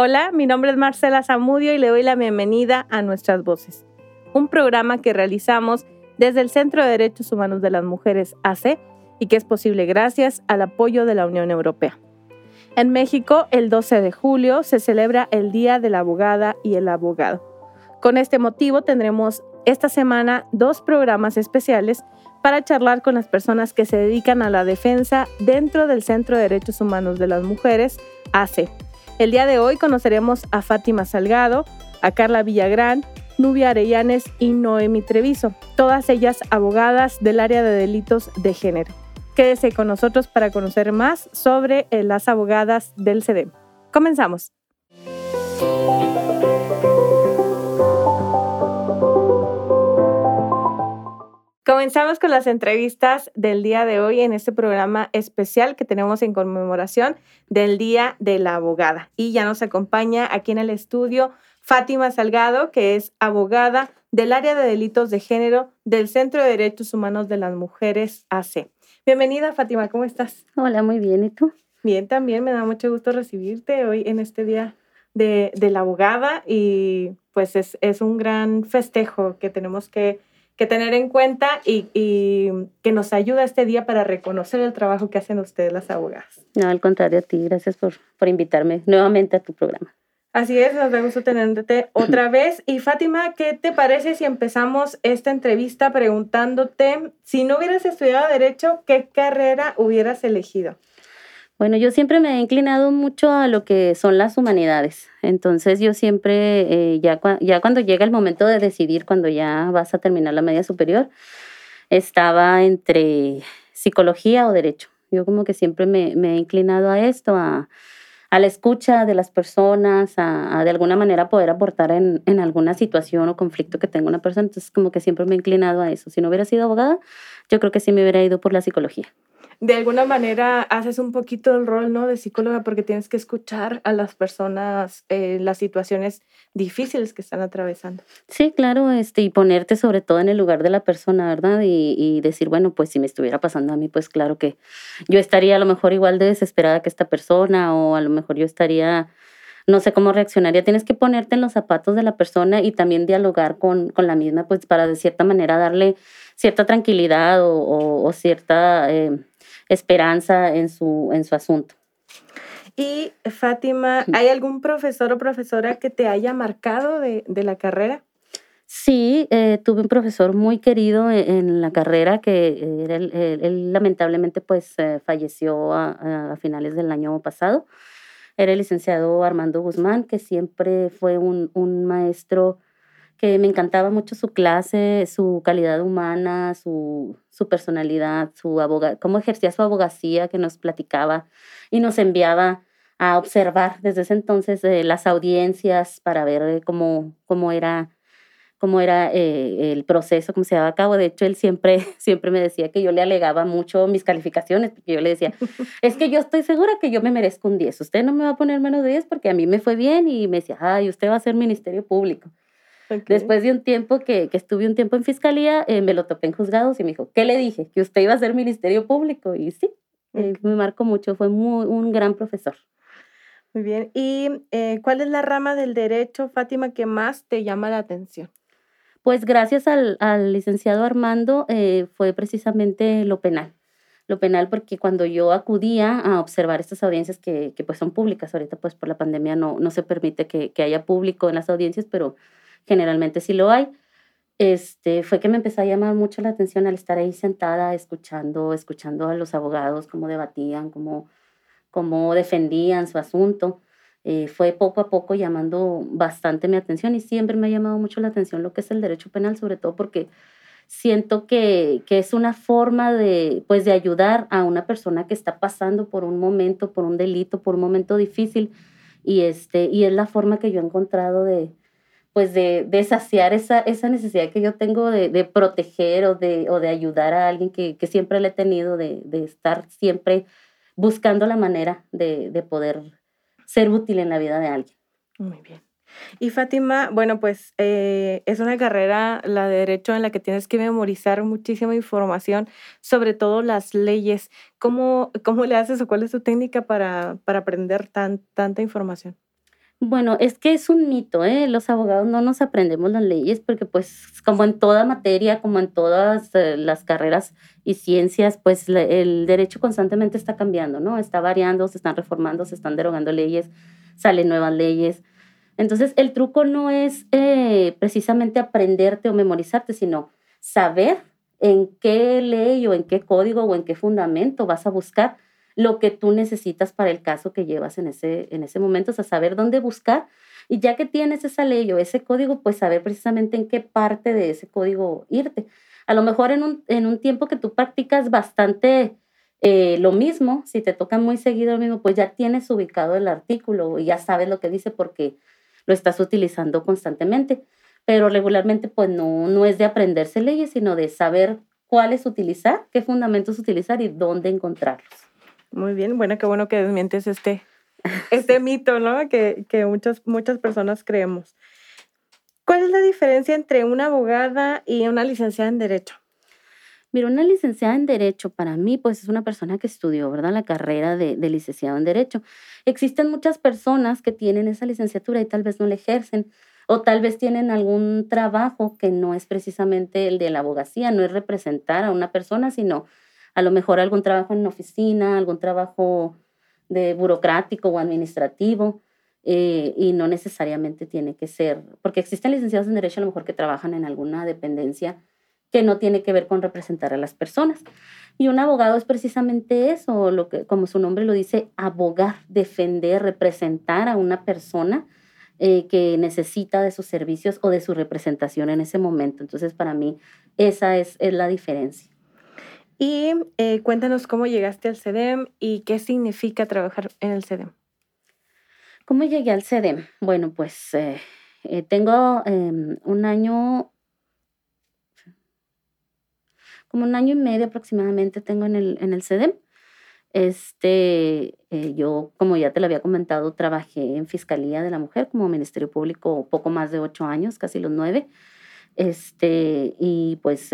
Hola, mi nombre es Marcela Zamudio y le doy la bienvenida a Nuestras Voces, un programa que realizamos desde el Centro de Derechos Humanos de las Mujeres AC y que es posible gracias al apoyo de la Unión Europea. En México, el 12 de julio se celebra el Día de la Abogada y el Abogado. Con este motivo tendremos esta semana dos programas especiales para charlar con las personas que se dedican a la defensa dentro del Centro de Derechos Humanos de las Mujeres AC el día de hoy conoceremos a Fátima Salgado, a Carla Villagrán, Nubia Arellanes y Noemi Treviso, todas ellas abogadas del área de delitos de género. Quédese con nosotros para conocer más sobre las abogadas del CEDEM. Comenzamos. Comenzamos con las entrevistas del día de hoy en este programa especial que tenemos en conmemoración del Día de la Abogada. Y ya nos acompaña aquí en el estudio Fátima Salgado, que es abogada del área de delitos de género del Centro de Derechos Humanos de las Mujeres AC. Bienvenida, Fátima, ¿cómo estás? Hola, muy bien, ¿y tú? Bien, también me da mucho gusto recibirte hoy en este Día de, la Abogada y pues es, es un gran festejo que tenemos que que tener en cuenta y, que nos ayuda este día para reconocer el trabajo que hacen ustedes las abogadas. No, al contrario a ti, gracias por, por invitarme nuevamente a tu programa. Así es, nos da gusto tenerte otra vez. Y Fátima, ¿qué te parece si empezamos esta entrevista preguntándote si no hubieras estudiado derecho, qué carrera hubieras elegido? Bueno, yo siempre me he inclinado mucho a lo que son las humanidades. Entonces yo siempre, eh, ya, ya cuando llega el momento de decidir, cuando ya vas a terminar la media superior, estaba entre psicología o derecho. Yo como que siempre me, he inclinado a esto, a, la escucha de las personas, a, de alguna manera poder aportar en, en, alguna situación o conflicto que tenga una persona. Entonces como que siempre me he inclinado a eso. Si no hubiera sido abogada, yo creo que sí me hubiera ido por la psicología de alguna manera haces un poquito el rol, ¿no? De psicóloga porque tienes que escuchar a las personas eh, las situaciones difíciles que están atravesando. Sí, claro, este, y ponerte sobre todo en el lugar de la persona, ¿verdad? Y, y, decir, bueno, pues si me estuviera pasando a mí, pues claro que yo estaría a lo mejor igual de desesperada que esta persona o a lo mejor yo estaría no sé cómo reaccionaría. Tienes que ponerte en los zapatos de la persona y también dialogar con, con la misma, pues para de cierta manera darle cierta tranquilidad o, o, cierta eh, esperanza en su, en su asunto. Y Fátima, ¿hay algún profesor o profesora que te haya marcado de, la carrera? Sí, eh, tuve un profesor muy querido e, en, la carrera que era él, lamentablemente pues eh, falleció a, finales del año pasado. Era el licenciado Armando Guzmán, que siempre fue un, un maestro que me encantaba mucho su clase, su calidad humana, su, su personalidad, su aboga cómo ejercía su abogacía, que nos platicaba y nos enviaba a observar desde ese entonces eh, las audiencias para ver eh, cómo, cómo era, cómo era eh, el proceso, cómo se daba a cabo. De hecho, él siempre, siempre me decía que yo le alegaba mucho mis calificaciones, porque yo le decía, es que yo estoy segura que yo me merezco un 10. Usted no me va a poner menos de 10 porque a mí me fue bien y me decía, ay, usted va a ser Ministerio Público. Después de un tiempo que, que, estuve un tiempo en fiscalía, eh, me lo topé en juzgados y me dijo, ¿qué le dije? Que usted iba a ser ministerio público. Y sí, eh, me marcó mucho, fue muy, un gran profesor. Muy bien. ¿Y eh, cuál es la rama del derecho, Fátima, que más te llama la atención? Pues gracias al, al licenciado Armando fue precisamente lo penal. Lo penal porque cuando yo acudía a observar estas audiencias que, que pues son públicas, ahorita pues por la pandemia no, no se permite que, que haya público en las audiencias, pero generalmente sí lo hay, este, fue que me empezó a llamar mucho la atención al estar ahí sentada escuchando, escuchando a los abogados, cómo debatían, cómo, cómo defendían su asunto. Eh, fue poco a poco llamando bastante mi atención y siempre me ha llamado mucho la atención lo que es el derecho penal, sobre todo porque siento que, que, es una forma de, pues, de ayudar a una persona que está pasando por un momento, por un delito, por un momento difícil. Y, este, y es la forma que yo he encontrado de, pues de, de saciar esa, esa necesidad que yo tengo de, de proteger o de, o de ayudar a alguien que, que siempre le he tenido, de, estar siempre buscando la manera de, de poder ser útil en la vida de alguien. Muy bien. Y Fátima, bueno, pues eh, es una carrera, la de derecho, en la que tienes que memorizar muchísima información, sobre todo las leyes. ¿Cómo, cómo le haces o cuál es tu técnica para, para aprender tan, tanta información? Bueno, es que es un mito, ¿eh? Los abogados no nos aprendemos las leyes porque pues como en toda materia, como en todas eh, las carreras y ciencias, pues el derecho constantemente está cambiando, ¿no? Está variando, se están reformando, se están derogando leyes, salen nuevas leyes. Entonces, el truco no es eh, precisamente aprenderte o memorizarte, sino saber en qué ley o en qué código o en qué fundamento vas a buscar lo que tú necesitas para el caso que llevas en ese, en ese momento, o sea, saber dónde buscar. Y ya que tienes esa ley o ese código, pues saber precisamente en qué parte de ese código irte. A lo mejor en un, en un tiempo que tú practicas bastante eh, lo mismo, si te toca muy seguido lo mismo, pues ya tienes ubicado el artículo y ya sabes lo que dice porque lo estás utilizando constantemente. Pero regularmente pues no, no es de aprenderse leyes, sino de saber cuáles utilizar, qué fundamentos utilizar y dónde encontrarlos. Muy bien, bueno, qué bueno que desmientes este, este mito, ¿no? Que, que muchas, muchas personas creemos. ¿Cuál es la diferencia entre una abogada y una licenciada en Derecho? Mira, una licenciada en Derecho para mí, pues es una persona que estudió, ¿verdad? La carrera de, de, licenciado en Derecho. Existen muchas personas que tienen esa licenciatura y tal vez no la ejercen, o tal vez tienen algún trabajo que no es precisamente el de la abogacía, no es representar a una persona, sino a lo mejor algún trabajo en oficina, algún trabajo de burocrático o administrativo. Eh, y no necesariamente tiene que ser, porque existen licenciados en Derecho a lo mejor que trabajan en alguna dependencia que no tiene que ver con representar a las personas. Y un abogado es precisamente eso, lo que, como su nombre lo dice, abogar, defender, representar a una persona eh, que necesita de sus servicios o de su representación en ese momento. Entonces, para mí, esa es, es la diferencia. Y eh, cuéntanos cómo llegaste al CEDEM y qué significa trabajar en el CEDEM. ¿Cómo llegué al CEDEM? Bueno, pues eh, tengo em, un año como un año y medio aproximadamente tengo en el, en el CEDEM. Este, eh, yo, como ya te lo había comentado, trabajé en Fiscalía de la Mujer como Ministerio Público poco más de ocho años, casi los nueve. Este, y pues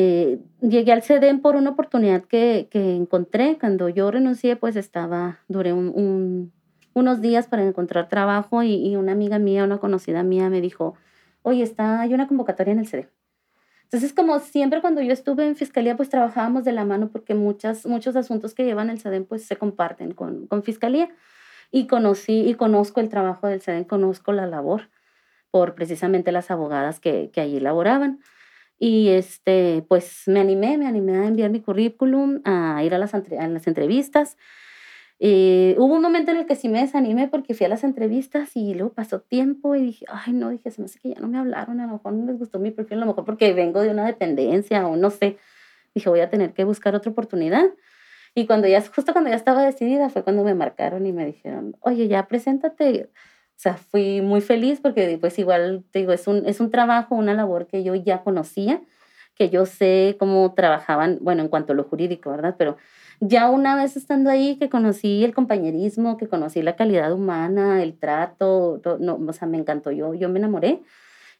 eh, llegué al CEDEM por una oportunidad que, que, encontré. Cuando yo renuncié, pues estaba, duré un, un, unos días para encontrar trabajo y, y, una amiga mía, una conocida mía, me dijo, oye, está, hay una convocatoria en el CEDEM entonces, como siempre cuando yo estuve en fiscalía, pues trabajábamos de la mano porque muchas, muchos asuntos que llevan el SEDEN pues se comparten con, con fiscalía. Y conocí y conozco el trabajo del SEDEN, conozco la labor por precisamente las abogadas que, que allí laboraban. Y este, pues me animé, me animé a enviar mi currículum, a ir a las, a las entrevistas. Eh, hubo un momento en el que sí me desanimé porque fui a las entrevistas y luego pasó tiempo y dije, ay, no, dije, se me hace que ya no me hablaron, a lo mejor no les gustó mi perfil, a lo mejor porque vengo de una dependencia o no sé. Dije, voy a tener que buscar otra oportunidad. Y cuando ya, justo cuando ya estaba decidida, fue cuando me marcaron y me dijeron, oye, ya preséntate. O sea, fui muy feliz porque pues igual, te digo, es un, es un trabajo, una labor que yo ya conocía, que yo sé cómo trabajaban, bueno, en cuanto a lo jurídico, ¿verdad? Pero ya una vez estando ahí, que conocí el compañerismo, que conocí la calidad humana, el trato, no, o sea, me encantó, yo, yo me enamoré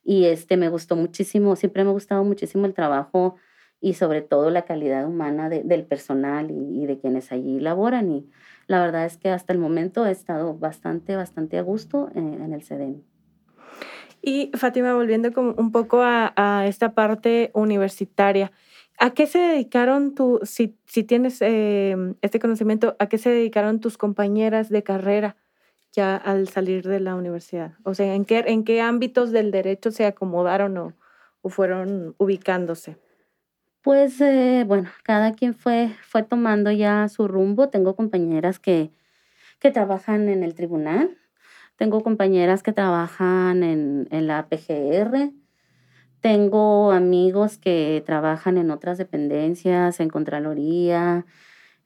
y este, me gustó muchísimo, siempre me ha gustado muchísimo el trabajo y sobre todo la calidad humana del personal y, de quienes allí laboran. Y la verdad es que hasta el momento he estado bastante, bastante a gusto en, en el CEDEM. Y Fátima, volviendo como un poco a, a esta parte universitaria, ¿A qué se dedicaron tú, si, si tienes eh, este conocimiento, a qué se dedicaron tus compañeras de carrera ya al salir de la universidad? O sea, ¿en qué, en qué ámbitos del derecho se acomodaron o, o fueron ubicándose? Pues eh, bueno, cada quien fue, fue tomando ya su rumbo. Tengo compañeras que, que trabajan en el tribunal, tengo compañeras que trabajan en, en la PGR, Tengo amigos que trabajan en otras dependencias, en Contraloría,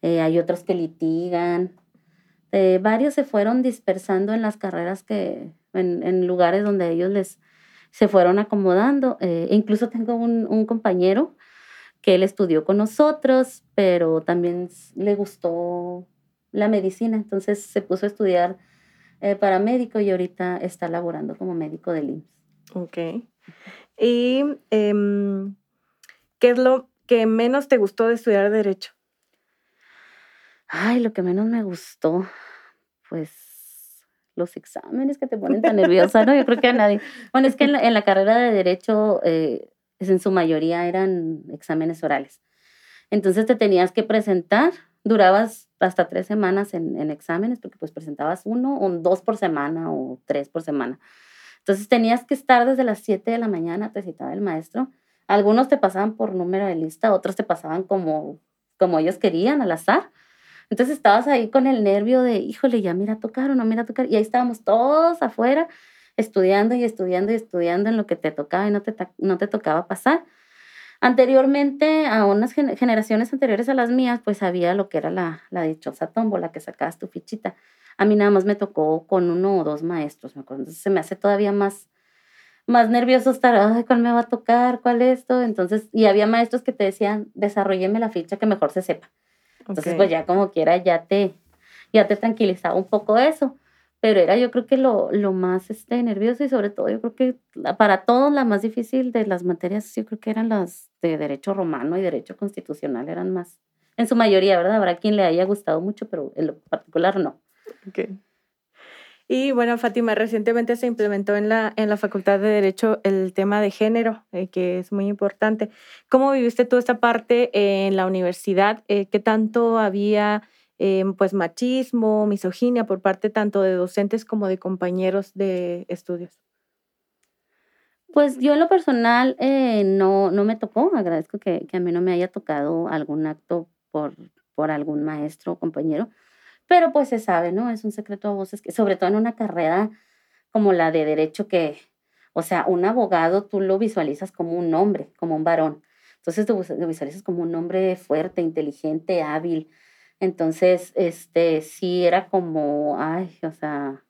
eh, hay otros que litigan. Eh, varios se fueron dispersando en las carreras que, en, lugares donde ellos les se fueron acomodando. Eh, incluso tengo un, compañero que él estudió con nosotros, pero también le gustó la medicina, entonces se puso a estudiar para médico y ahorita está laborando como médico del IMSS. Ok. ¿Y em, qué es lo que menos te gustó de estudiar derecho? Ay, lo que menos me gustó, pues los exámenes que te ponen tan nerviosa, ¿no? Yo creo que a nadie. Bueno, es que en la, carrera de Derecho, eh, en su mayoría eran exámenes orales. Entonces te tenías que presentar, durabas hasta tres semanas en, en exámenes, porque pues presentabas uno o dos por semana o tres por semana. Entonces tenías que estar desde las 7 de la mañana, te citaba el maestro. Algunos te pasaban por número de lista, otros te pasaban como, como ellos querían, al azar. Entonces estabas ahí con el nervio de, híjole, ya mira tocar o no mira tocar. Y ahí estábamos todos afuera estudiando y estudiando y estudiando en lo que te tocaba y no te, no te tocaba pasar. Anteriormente, a unas generaciones anteriores a las mías, pues había lo que era la, la dichosa tómbola, que sacabas tu fichita. A mí nada más me tocó con uno o dos maestros, me acuerdo. Entonces se me hace todavía más, más nervioso estar, ay, ¿cuál me va a tocar? ¿Cuál esto? Entonces, y había maestros que te decían, desarrolleme la ficha que mejor se sepa. Entonces, pues ya como quiera, ya te, ya te tranquilizaba un poco eso. Pero era yo creo que lo, lo más este, nervioso y sobre todo yo creo que para todos la más difícil de las materias, yo creo que eran las de derecho romano y derecho constitucional, eran más, en su mayoría, ¿verdad? Habrá quien le haya gustado mucho, pero en lo particular no. Okay. Y bueno, Fátima, recientemente se implementó en la, en la Facultad de Derecho el tema de género, eh, que es muy importante. ¿Cómo viviste tú esta parte en la universidad? Eh, ¿Qué tanto había em, pues machismo, misoginia por parte tanto de docentes como de compañeros de estudios? Pues yo en lo personal eh, no, no me tocó, agradezco que, que, a mí no me haya tocado algún acto por, por algún maestro o compañero pero pues se sabe, ¿no? Es un secreto a voces que, sobre todo en una carrera como la de derecho que, o sea, un abogado tú lo visualizas como un hombre, como un varón. Entonces lo visualizas como un hombre fuerte, inteligente, hábil. Entonces, este, sí era como, ay, o sea,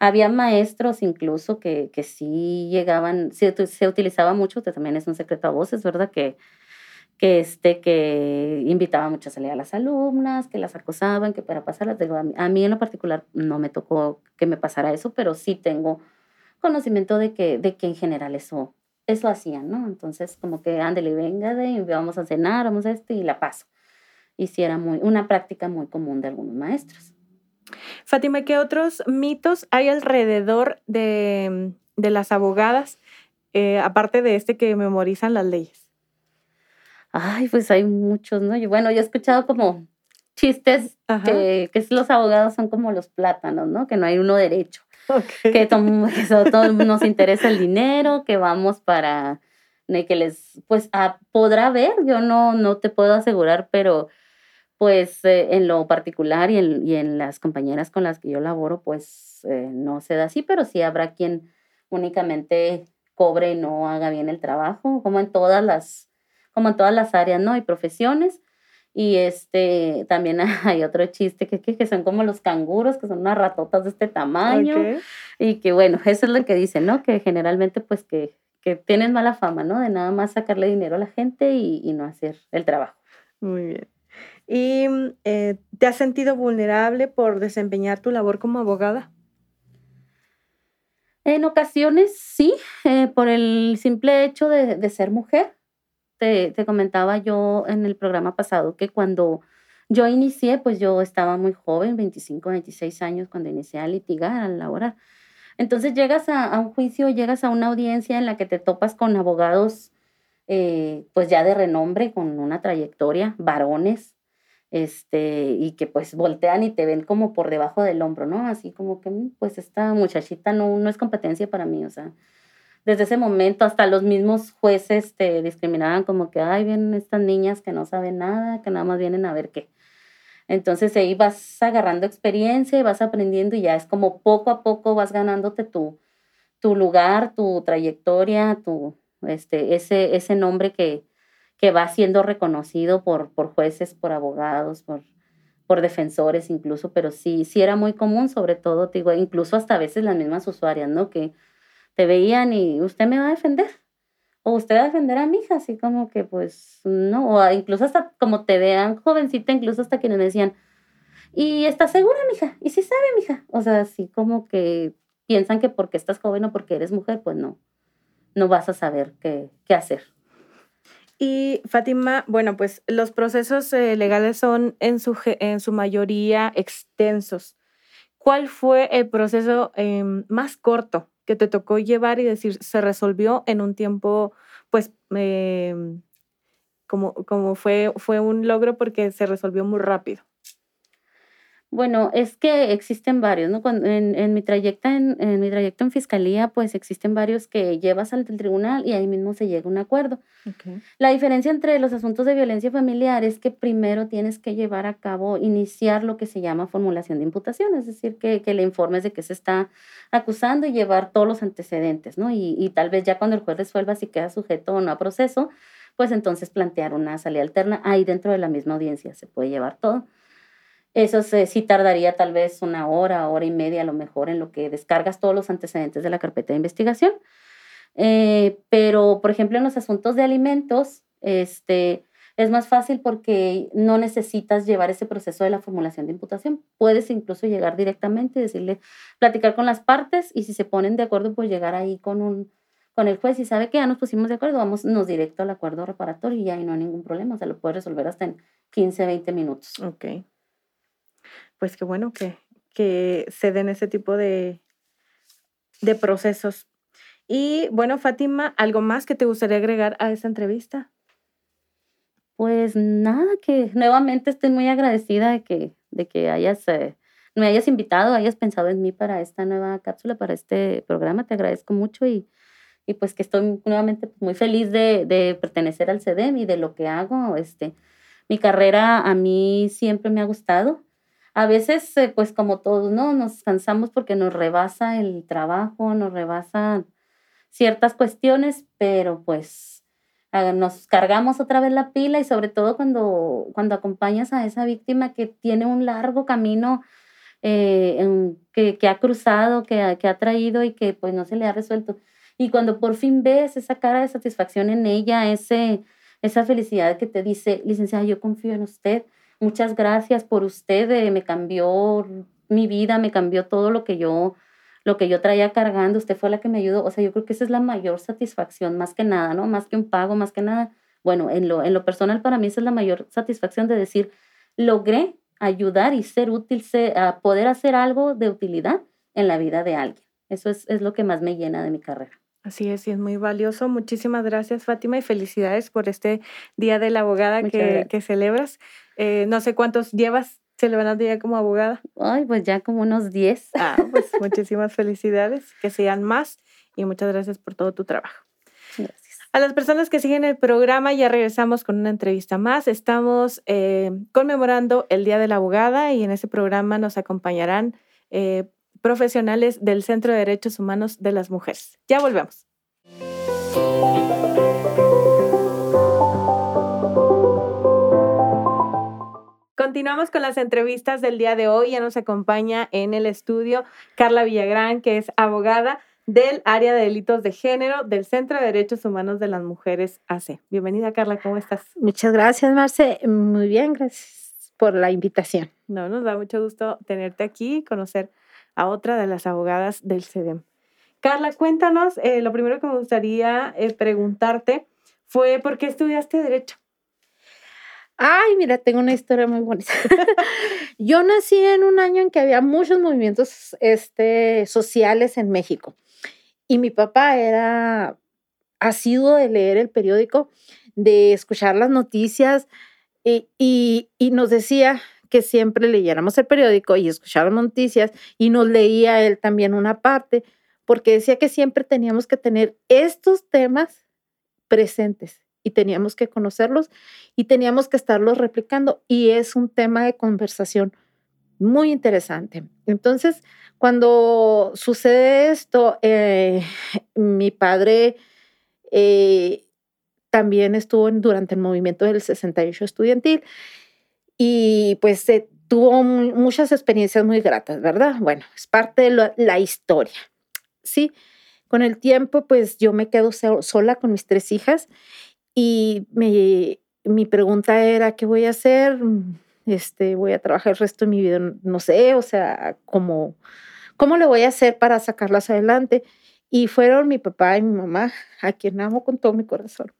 había maestros incluso que, que sí llegaban, se, se utilizaba mucho, que también es un secreto a voces, ¿verdad? Que que, este, que invitaba mucho a salir a las alumnas, que las acosaban, que para pasarlas, a mí, en lo particular no me tocó que me pasara eso, pero sí tengo conocimiento de que, de que en general eso, eso hacían, ¿no? Entonces, como que ándale, venga, de, vamos a cenar, vamos a esto, y la paso. Y sí era muy, una práctica muy común de algunos maestros. Fátima, ¿qué otros mitos hay alrededor de, de las abogadas, eh, aparte de este que memorizan las leyes? Ay, pues hay muchos, ¿no? Y bueno, yo he escuchado como chistes que, que, los abogados son como los plátanos, ¿no? Que no hay uno derecho. Que, todo, todo nos interesa el dinero, que vamos para que les, pues ah, podrá ver, yo no, no te puedo asegurar, pero pues eh, en lo particular y en, y en, las compañeras con las que yo laboro, pues eh, no se da así, pero sí habrá quien únicamente cobre y no haga bien el trabajo, como en todas las como en todas las áreas, ¿no? Y profesiones. Y este, también hay otro chiste que, que, son como los canguros, que son unas ratotas de este tamaño. Y que bueno, eso es lo que dicen, ¿no? Que generalmente pues que, que tienen mala fama, ¿no? De nada más sacarle dinero a la gente y, y no hacer el trabajo. Muy bien. ¿Y eh, te has sentido vulnerable por desempeñar tu labor como abogada? En ocasiones sí, eh, por el simple hecho de, de ser mujer te, comentaba yo en el programa pasado que cuando yo inicié, pues yo estaba muy joven, 25, 26 años, cuando inicié a litigar, a laborar. Entonces llegas a, un juicio, llegas a una audiencia en la que te topas con abogados, eh, pues ya de renombre, con una trayectoria, varones, este, y que pues voltean y te ven como por debajo del hombro, ¿no? Así como que, mm, pues esta muchachita no, no es competencia para mí, o sea, desde ese momento hasta los mismos jueces te discriminaban como que, ay, vienen estas niñas que no saben nada, que nada más vienen a ver qué. Entonces ahí vas agarrando experiencia y vas aprendiendo y ya es como poco a poco vas ganándote tu, tu lugar, tu trayectoria, tu, este, ese, ese nombre que, que va siendo reconocido por, por jueces, por abogados, por, por defensores incluso, pero sí, sí era muy común, sobre todo, digo, incluso hasta a veces las mismas usuarias, ¿no? Que te veían y usted me va a defender, o usted va a defender a mi hija, así como que pues no, o incluso hasta como te vean jovencita, incluso hasta quienes me decían, ¿y estás segura, mija? ¿Y si sabe, mija? O sea, así como que piensan que porque estás joven o porque eres mujer, pues no, no vas a saber qué, qué hacer. Y Fátima, bueno, pues los procesos eh, legales son en su, en su mayoría extensos. ¿Cuál fue el proceso em, más corto que te tocó llevar y decir se resolvió en un tiempo, pues, em, como, como fue, fue un logro porque se resolvió muy rápido? Bueno, es que existen varios, ¿no? Cuando, en, en, mi trayecto en, en, mi trayecto en fiscalía, pues existen varios que llevas al tribunal y ahí mismo se llega a un acuerdo. Okay. La diferencia entre los asuntos de violencia familiar es que primero tienes que llevar a cabo, iniciar lo que se llama formulación de imputación, es decir, que, que le informes de que se está acusando y llevar todos los antecedentes, ¿no? Y, y tal vez ya cuando el juez resuelva si queda sujeto o no a proceso, pues entonces plantear una salida alterna ahí dentro de la misma audiencia, se puede llevar todo. Eso sí tardaría tal vez una hora, hora y media a lo mejor en lo que descargas todos los antecedentes de la carpeta de investigación. Eh, pero, por ejemplo, en los asuntos de alimentos, este, es más fácil porque no necesitas llevar ese proceso de la formulación de imputación. Puedes incluso llegar directamente y decirle, platicar con las partes y si se ponen de acuerdo, pues llegar ahí con un con el juez y sabe que ya nos pusimos de acuerdo, vamos nos directo al acuerdo reparatorio y ahí no hay ningún problema, o sea, lo puede resolver hasta en 15, 20 minutos. Ok pues qué bueno que, que se den ese tipo de, de procesos. Y bueno, Fátima, ¿algo más que te gustaría agregar a esta entrevista? Pues nada, que nuevamente estoy muy agradecida de que, de que hayas, eh, me hayas invitado, hayas pensado en mí para esta nueva cápsula, para este programa. Te agradezco mucho y, y pues que estoy nuevamente muy feliz de, de, pertenecer al CEDEM y de lo que hago. Este, mi carrera a mí siempre me ha gustado a veces, eh, pues como todos, ¿no? Nos cansamos porque nos rebasa el trabajo, nos rebasa ciertas cuestiones, pero pues nos cargamos otra vez la pila y sobre todo cuando, cuando acompañas a esa víctima que tiene un largo camino eh, que, que, ha cruzado, que, que ha traído y que pues no se le ha resuelto. Y cuando por fin ves esa cara de satisfacción en ella, ese, esa felicidad que te dice, licenciada, yo confío en usted, muchas gracias por usted, me cambió mi vida, me cambió todo lo que yo lo que yo traía cargando, usted fue la que me ayudó, o sea, yo creo que esa es la mayor satisfacción, más que nada, ¿no? Más que un pago, más que nada, bueno, en lo, en lo personal para mí esa es la mayor satisfacción de decir, logré ayudar y ser útil, a poder hacer algo de utilidad en la vida de alguien. Eso es, es lo que más me llena de mi carrera. Así es, y es muy valioso. Muchísimas gracias, Fátima, y felicidades por este Día de la Abogada que, que, celebras. Eh, no sé cuántos llevas celebrando ya como abogada. Ay, pues ya como unos 10. Ah, pues muchísimas felicidades, que sean más, y muchas gracias por todo tu trabajo. Gracias. A las personas que siguen el programa, ya regresamos con una entrevista más. Estamos eh, conmemorando el Día de la Abogada y en ese programa nos acompañarán eh, profesionales del Centro de Derechos Humanos de las Mujeres. Ya volvemos. Continuamos con las entrevistas del día de hoy. Ya nos acompaña en el estudio Carla Villagrán, que es abogada del área de delitos de género del Centro de Derechos Humanos de las Mujeres AC. Bienvenida, Carla, ¿cómo estás? Muchas gracias, Marce. Muy bien, gracias por la invitación. No, nos da mucho gusto tenerte aquí y conocer a otra de las abogadas del CEDEM. Carla, cuéntanos, eh, lo primero que me gustaría eh, preguntarte fue por qué estudiaste Derecho. Ay, mira, tengo una historia muy bonita. Yo nací en un año en que había muchos movimientos este, sociales en México y mi papá era asiduo de leer el periódico, de escuchar las noticias y, nos decía que siempre leyéramos el periódico y escucháramos noticias y nos leía él también una parte, porque decía que siempre teníamos que tener estos temas presentes y teníamos que conocerlos y teníamos que estarlos replicando y es un tema de conversación muy interesante. Entonces, cuando sucede esto, eh, mi padre Eh, también estuvo durante el movimiento del 68 estudiantil y pues tuvo muchas experiencias muy gratas, ¿verdad? Bueno, es parte de la historia. Sí, con el tiempo pues yo me quedo sola con mis tres hijas y mi pregunta era, ¿qué voy a hacer? Este, voy a trabajar el resto de mi vida, no sé, o sea, ¿cómo, cómo le voy a hacer para sacarlas adelante? Y fueron mi papá y mi mamá, a quien amo con todo mi corazón.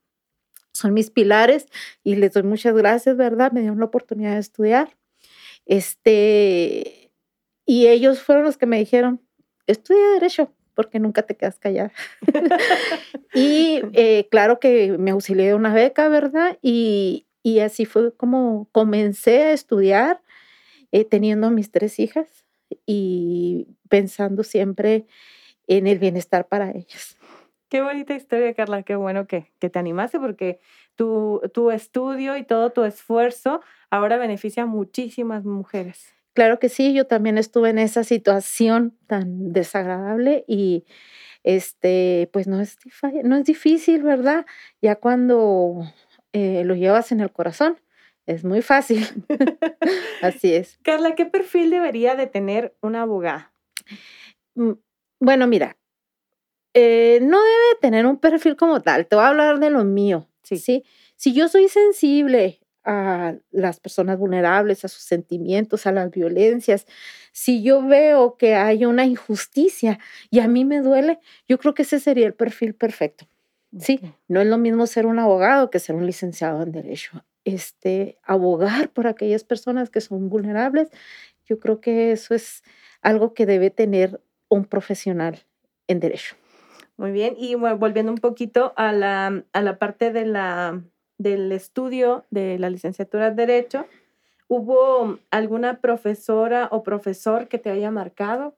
Son mis pilares y les doy muchas gracias, ¿verdad? Me dieron la oportunidad de estudiar. Este, y ellos fueron los que me dijeron, estudia derecho, porque nunca te quedas callada. y eh, claro que me auxilié de una beca, ¿verdad? Y, y así fue como comencé a estudiar, eh, teniendo mis tres hijas y pensando siempre en el bienestar para ellas. Qué bonita historia, Carla. Qué bueno que, que te animaste porque tu, tu estudio y todo tu esfuerzo ahora beneficia a muchísimas mujeres. Claro que sí, yo también estuve en esa situación tan desagradable y este, pues no es, no es difícil, ¿verdad? Ya cuando eh, lo llevas en el corazón, es muy fácil. Así es. Carla, ¿qué perfil debería de tener una abogada? Mm, bueno, mira, eh, no debe tener un perfil como tal. Te voy a hablar de lo mío. Sí. ¿sí? Si yo soy sensible a las personas vulnerables, a sus sentimientos, a las violencias, si yo veo que hay una injusticia y a mí me duele, yo creo que ese sería el perfil perfecto. Sí, no es lo mismo ser un abogado que ser un licenciado en derecho. Este, abogar por aquellas personas que son vulnerables, yo creo que eso es algo que debe tener un profesional en derecho. Muy bien, y volviendo un poquito a la, a la parte de la, del estudio de la licenciatura en Derecho, ¿hubo alguna profesora o profesor que te haya marcado?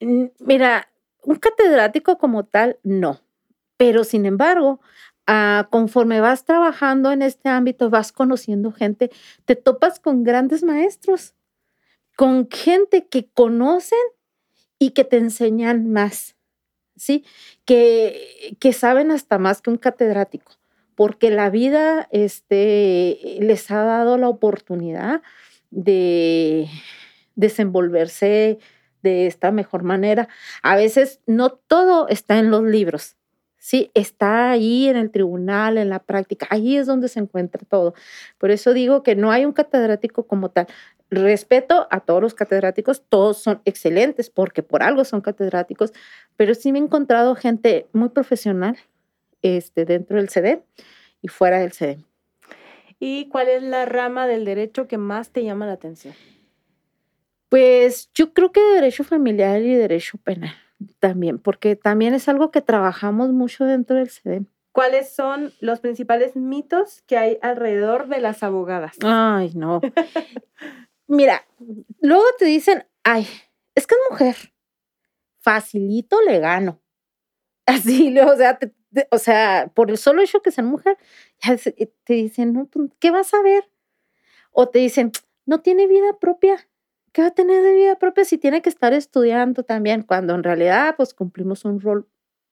Mira, un catedrático como tal, no. Pero sin embargo, ah, conforme vas trabajando en este ámbito, vas conociendo gente, te topas con grandes maestros, con gente que conocen y que te enseñan más, ¿sí? Que, que saben hasta más que un catedrático, porque la vida este, les ha dado la oportunidad de desenvolverse de esta mejor manera. A veces no todo está en los libros, Sí, está ahí en el tribunal, en la práctica, ahí es donde se encuentra todo. Por eso digo que no hay un catedrático como tal. Respeto a todos los catedráticos, todos son excelentes porque por algo son catedráticos, pero sí me he encontrado gente muy profesional este, dentro del CD y fuera del CD. ¿Y cuál es la rama del derecho que más te llama la atención? Pues yo creo que derecho familiar y derecho penal también, porque también es algo que trabajamos mucho dentro del CDM. ¿Cuáles son los principales mitos que hay alrededor de las abogadas? Ay, no. Mira, luego te dicen, ay, es que es mujer. Facilito le gano. Así, o sea, o sea, por el solo hecho que ser mujer, ya te dicen, no, pues, ¿qué vas a ver? O te dicen, no tiene vida propia. ¿qué va a tener de vida propia si tiene que estar estudiando también? Cuando en realidad pues cumplimos un rol,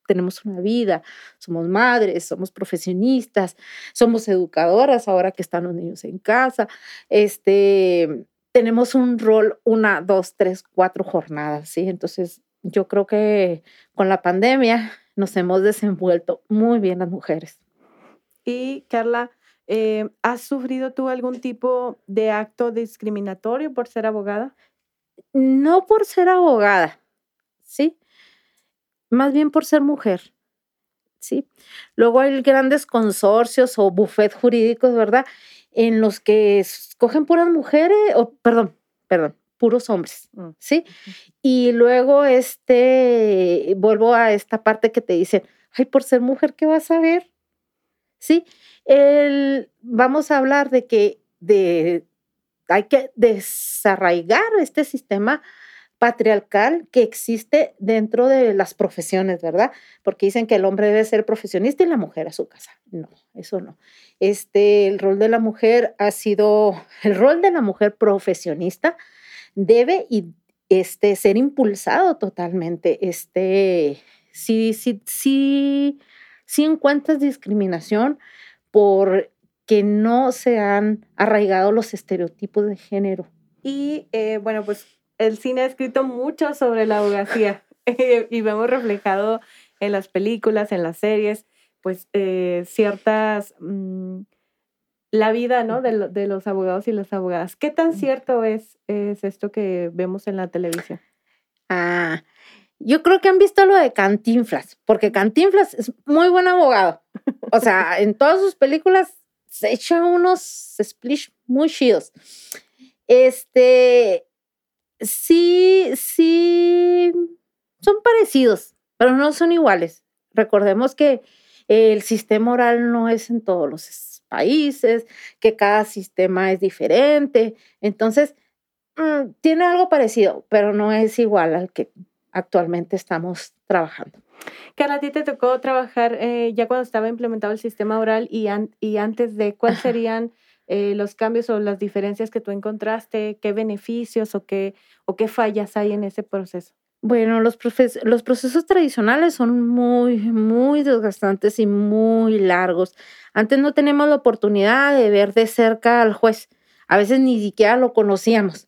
tenemos una vida, somos madres, somos profesionistas, somos educadoras ahora que están los niños en casa, este, tenemos un rol una, dos, tres, cuatro jornadas, ¿sí? Entonces yo creo que con la pandemia nos hemos desenvuelto muy bien las mujeres. Y Carla, eh, ¿Has sufrido tú algún tipo de acto discriminatorio por ser abogada? No por ser abogada, ¿sí? Más bien por ser mujer, ¿sí? Luego hay grandes consorcios o buffet jurídicos, ¿verdad? En los que escogen puras mujeres, o perdón, perdón, puros hombres, mm, ¿sí? Y luego, este, vuelvo a esta parte que te dicen, ay, por ser mujer, ¿qué vas a ver? ¿Sí? El, vamos a hablar de que de, hay que desarraigar este sistema patriarcal que existe dentro de las profesiones, ¿verdad? Porque dicen que el hombre debe ser profesionista y la mujer a su casa. No, eso no. Este, el rol de la mujer ha sido, el rol de la mujer profesionista debe y este, ser impulsado totalmente. Este, sí, sí, sí sí encuentras discriminación por que no se han arraigado los estereotipos de género. Y eh, bueno, pues el cine ha escrito mucho sobre la abogacía y vemos reflejado en las películas, en las series, pues eh, ciertas, mm, la vida, ¿no? De, de, los abogados y las abogadas. ¿Qué tan cierto es, es esto que vemos en la televisión? Ah, yo creo que han visto lo de Cantinflas, porque Cantinflas es muy buen abogado. O sea, en todas sus películas se echa unos splish muy chidos. Este, sí, sí, son parecidos, pero no son iguales. Recordemos que el sistema oral no es en todos los países, que cada sistema es diferente. Entonces, mm, tiene algo parecido, pero no es igual al que actualmente estamos trabajando. Carla, a ti te tocó trabajar eh, ya cuando estaba implementado el sistema oral y, y antes de cuáles serían eh, los cambios o las diferencias que tú encontraste, qué beneficios o qué, o qué fallas hay en ese proceso. Bueno, los, los procesos tradicionales son muy, muy desgastantes y muy largos. Antes no teníamos la oportunidad de ver de cerca al juez. A veces ni siquiera lo conocíamos.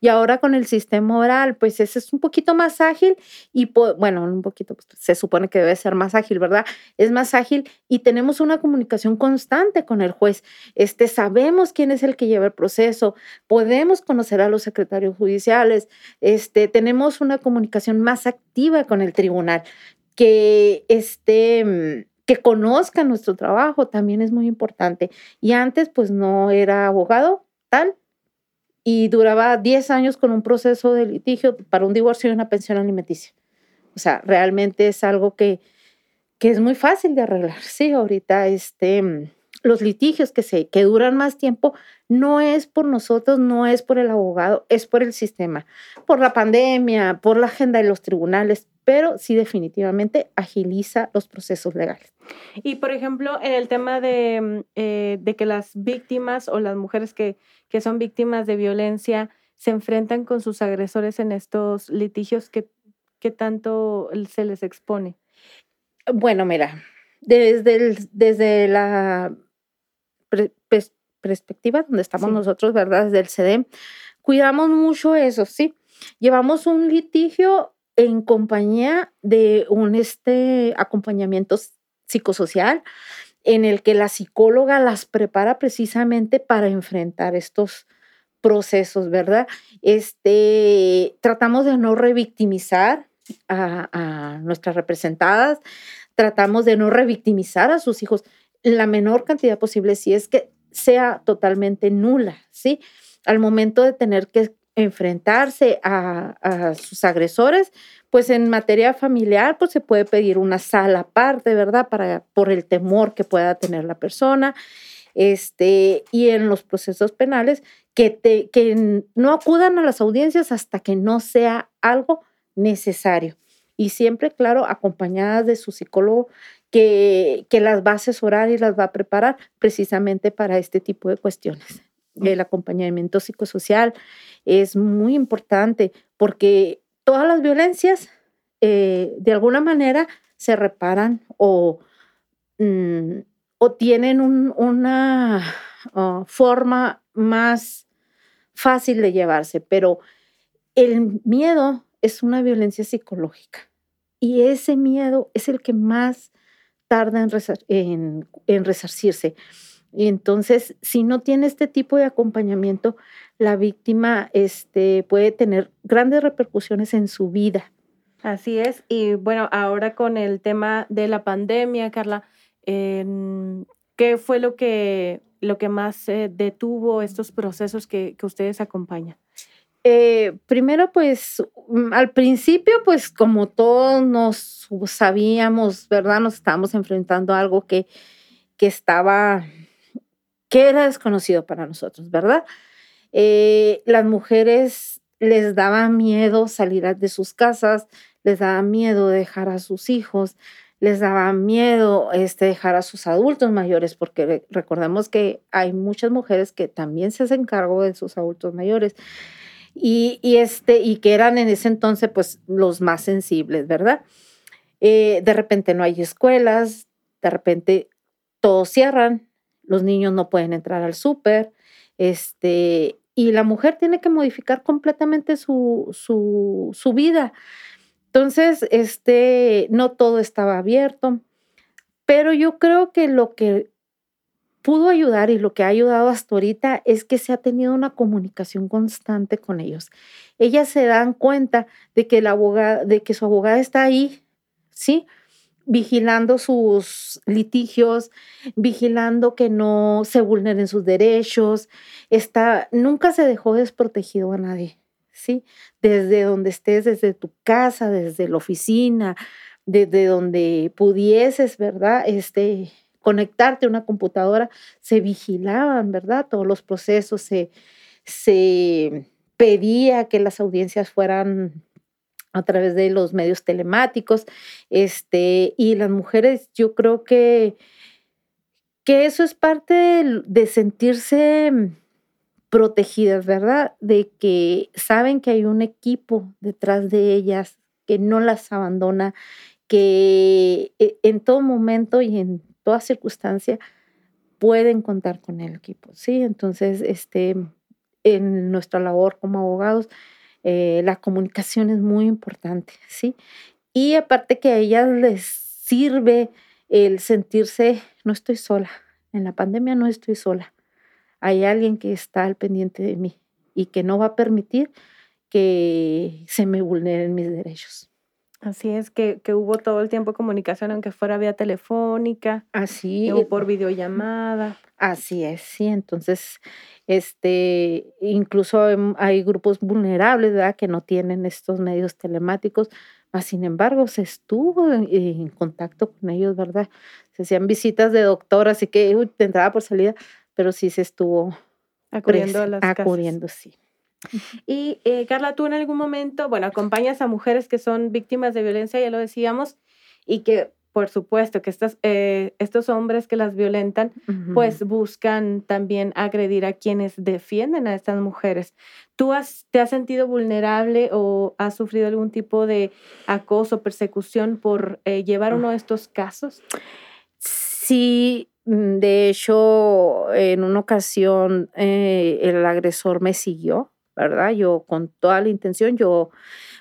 Y ahora con el sistema oral, pues ese es un poquito más ágil y, bueno, un poquito, pues, se supone que debe ser más ágil, ¿verdad? Es más ágil y tenemos una comunicación constante con el juez. Este, sabemos quién es el que lleva el proceso, podemos conocer a los secretarios judiciales, este, tenemos una comunicación más activa con el tribunal, que este que nuestro trabajo también es muy importante. Y antes, pues no era abogado, tal, y duraba 10 años con un proceso de litigio para un divorcio y una pensión alimenticia. O sea, realmente es algo que, que es muy fácil de arreglar. Sí, ahorita este, los litigios que, se, que duran más tiempo no es por nosotros, no es por el abogado, es por el sistema, por la pandemia, por la agenda de los tribunales, pero sí definitivamente agiliza los procesos legales. Y por ejemplo, en el tema de, mm, eh, de que las víctimas o las mujeres que, que, son víctimas de violencia se enfrentan con sus agresores en estos litigios, ¿qué, qué tanto se les expone? Bueno, mira, desde, desde la perspectiva donde estamos nosotros, ¿verdad? Desde el CEDEM, cuidamos mucho eso, ¿sí? Llevamos un litigio en compañía de un este acompañamiento psicosocial en el que la psicóloga las prepara precisamente para enfrentar estos procesos, ¿verdad? Este, tratamos de no revictimizar a, a nuestras representadas, tratamos de no revictimizar a sus hijos la menor cantidad posible, si es que sea totalmente nula, ¿sí? Al momento de tener que enfrentarse a, sus agresores, pues en materia familiar, pues se puede pedir una sala aparte, ¿verdad? Para, por el temor que pueda tener la persona. Este, y en los procesos penales, que, te, que no acudan a las audiencias hasta que no sea algo necesario. Y siempre, claro, acompañadas de su psicólogo que, que las va a asesorar y las va a preparar precisamente para este tipo de cuestiones el acompañamiento psicosocial es muy importante porque todas las violencias eh, de alguna manera se reparan o, mm, o tienen una ah, forma más fácil de llevarse, pero el miedo es una violencia psicológica y ese miedo es el que más tarda en, resarcirse. Y entonces, si no tiene este tipo de acompañamiento, la víctima este, puede tener grandes repercusiones en su vida. Así es. Y bueno, ahora con el tema de la pandemia, Carla, ¿qué fue lo que, lo que más eh, detuvo estos procesos que, que ustedes acompañan? Eh, primero, pues mm, al principio, pues como todos nos sabíamos, ¿verdad? Nos estábamos enfrentando a algo que, que estaba era desconocido para nosotros, ¿verdad? Eh, las mujeres les daba miedo salir de sus casas, les daba miedo dejar a sus hijos, les daba miedo este, dejar a sus adultos mayores, porque recordemos que hay muchas mujeres que también se hacen cargo de sus adultos mayores y, este, y que eran en ese entonces pues los más sensibles, ¿verdad? Eh, de repente no hay escuelas, de repente todos cierran, los niños no pueden entrar al súper, este, y la mujer tiene que modificar completamente su, su, vida. Entonces, este, no todo estaba abierto, pero yo creo que lo que pudo ayudar y lo que ha ayudado hasta ahorita es que se ha tenido una comunicación constante con ellos. Ellas se dan cuenta de que, de que su abogada está ahí, ¿sí? Vigilando sus litigios, vigilando que no se vulneren sus derechos, está, nunca se dejó desprotegido a nadie, ¿sí? Desde donde estés, desde tu casa, desde la oficina, desde donde pudieses, ¿verdad? Este, conectarte a una computadora, se vigilaban, ¿verdad? Todos los procesos, se, se pedía que las audiencias fueran a través de los medios telemáticos, este, y las mujeres, yo creo que, que eso es parte de, sentirse protegidas, ¿verdad? De que saben que hay un equipo detrás de ellas que no las abandona, que eh, en todo momento y en toda circunstancia pueden contar con el equipo, ¿sí? Entonces, este, en nuestra labor como abogados, eh, la comunicación es muy importante, ¿sí? Y aparte que a ellas les sirve el sentirse, no estoy sola, en la pandemia no estoy sola, hay alguien que está al pendiente de mí y que no va a permitir que se me vulneren mis derechos. Así es, que, que, hubo todo el tiempo comunicación, aunque fuera vía telefónica. Así. O por videollamada. Así es, sí. Entonces, este, incluso hay grupos vulnerables, ¿verdad? Que no tienen estos medios telemáticos. Mas, sin embargo, se estuvo en, contacto con ellos, ¿verdad? Se hacían visitas de doctor, así que uy, de entrada por salida, pero sí se estuvo acudiendo a las acudiendo, sí. Y eh, Carla, tú en algún momento, bueno, acompañas a mujeres que son víctimas de violencia, ya lo decíamos, y que por supuesto que estas, eh, estos hombres que las violentan, pues buscan también agredir a quienes defienden a estas mujeres. ¿Tú has, te has sentido vulnerable o has sufrido algún tipo de acoso, persecución por eh, llevar uno de estos casos? Sí, mm, de hecho, en una ocasión el agresor me siguió ¿verdad? Yo con toda la intención, yo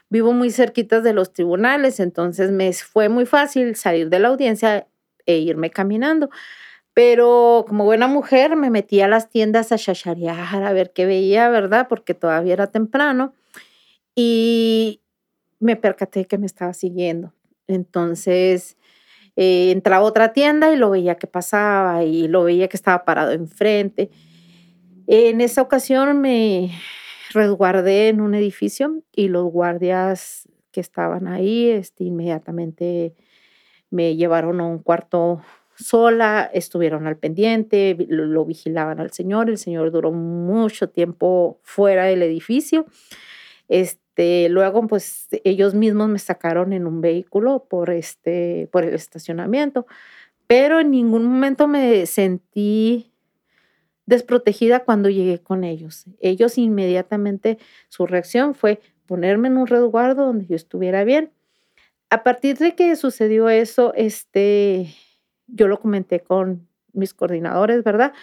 vivo muy cerquitas de los tribunales, entonces me fue muy fácil salir de la audiencia e irme caminando. Pero como buena mujer me metí a las tiendas a chacharear, a ver qué veía, ¿verdad? Porque todavía era temprano. Y me percaté que me estaba siguiendo. Entonces eh, entraba a otra tienda y lo veía que pasaba y lo veía que estaba parado enfrente. En esa ocasión me, resguardé en un edificio y los guardias que estaban ahí este, inmediatamente me llevaron a un cuarto sola, estuvieron al pendiente, lo, vigilaban al señor, el señor duró mucho tiempo fuera del edificio. Este, luego, pues ellos mismos me sacaron en un vehículo por, este, por el estacionamiento, pero en ningún momento me sentí desprotegida cuando llegué con ellos. Ellos inmediatamente, su reacción fue ponerme en un resguardo donde yo estuviera bien. A partir de que sucedió eso, este, yo lo comenté con mis coordinadores, ¿verdad?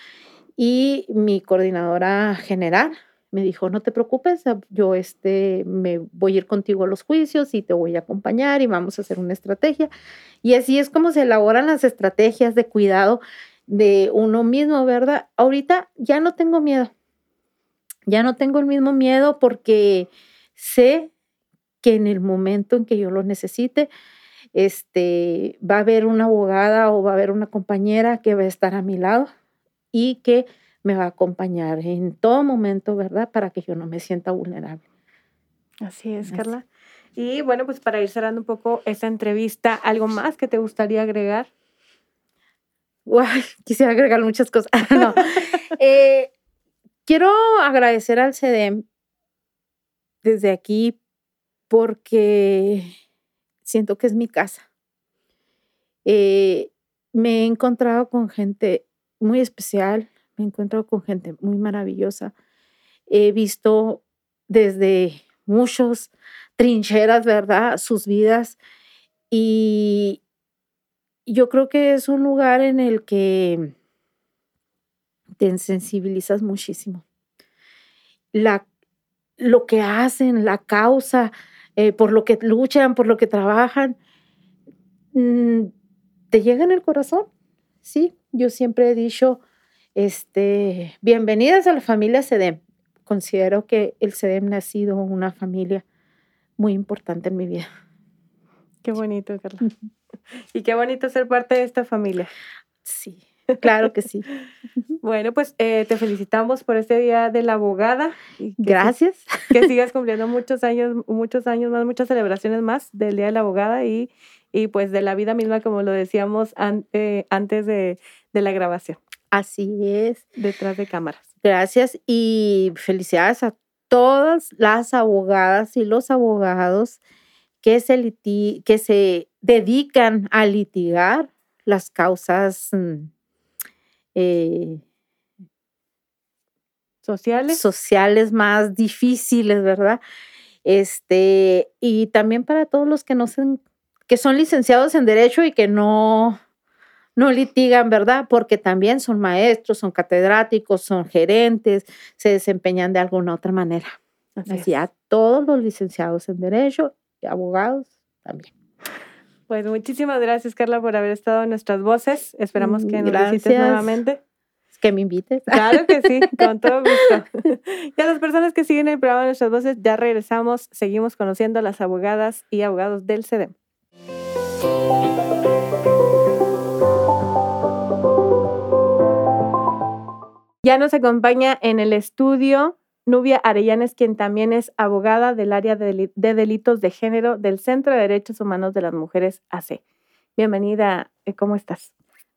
Y mi coordinadora general me dijo, no te preocupes, yo este, me voy a ir contigo a los juicios y te voy a acompañar y vamos a hacer una estrategia. Y así es como se elaboran las estrategias de cuidado de uno mismo, ¿verdad? Ahorita ya no tengo miedo. Ya no tengo el mismo miedo porque sé que en el momento en que yo lo necesite, este, va a haber una abogada o va a haber una compañera que va a estar a mi lado y que me va a acompañar en todo momento, ¿verdad? Para que yo no me sienta vulnerable. Así es, Carla. Y bueno, pues para ir cerrando un poco esta entrevista, ¿algo más que te gustaría agregar? quisiera agregar muchas cosas. Eh, quiero agradecer al CEDEM desde aquí porque siento que es mi casa. Eh, me he encontrado con gente muy especial, me he encontrado con gente muy maravillosa. He visto desde muchos trincheras, ¿verdad? Sus vidas y yo creo que es un lugar en el que te sensibilizas muchísimo. La, lo que hacen, la causa, eh, por lo que luchan, por lo que trabajan, mm, te llega en el corazón. Sí, yo siempre he dicho, este, bienvenidas a la familia CEDEM. Considero que el CEDEM ha sido una familia muy importante en mi vida. Qué bonito, Carla. y qué bonito ser parte de esta familia. Sí, claro que sí. bueno, pues eh, te felicitamos por este día de la abogada. Gracias. Que, sigas cumpliendo muchos años, muchos años más, muchas celebraciones más del día de la abogada y, y pues de la vida misma, como lo decíamos eh, antes de, de la grabación. Así es. Detrás de cámaras. Gracias y felicidades a todas las abogadas y los abogados que se, que se dedican a litigar las causas mm, eh, sociales. sociales más difíciles, ¿verdad? Este, y también para todos los que no son, que son licenciados en Derecho y que no, no litigan, ¿verdad? Porque también son maestros, son catedráticos, son gerentes, se desempeñan de alguna otra manera. Así, a todos los licenciados en Derecho abogados también. Pues muchísimas gracias, Carla, por haber estado en nuestras voces. Esperamos que nos visites nuevamente. Que me invites. Claro que sí, con todo gusto. y a las personas que siguen el programa de Nuestras Voces, ya regresamos. Seguimos conociendo a las abogadas y abogados del CEDEM. Ya nos acompaña en el estudio Nubia Arellanes, quien también es abogada del área de, delitos de género del Centro de Derechos Humanos de las Mujeres AC. Bienvenida, eh, ¿cómo estás?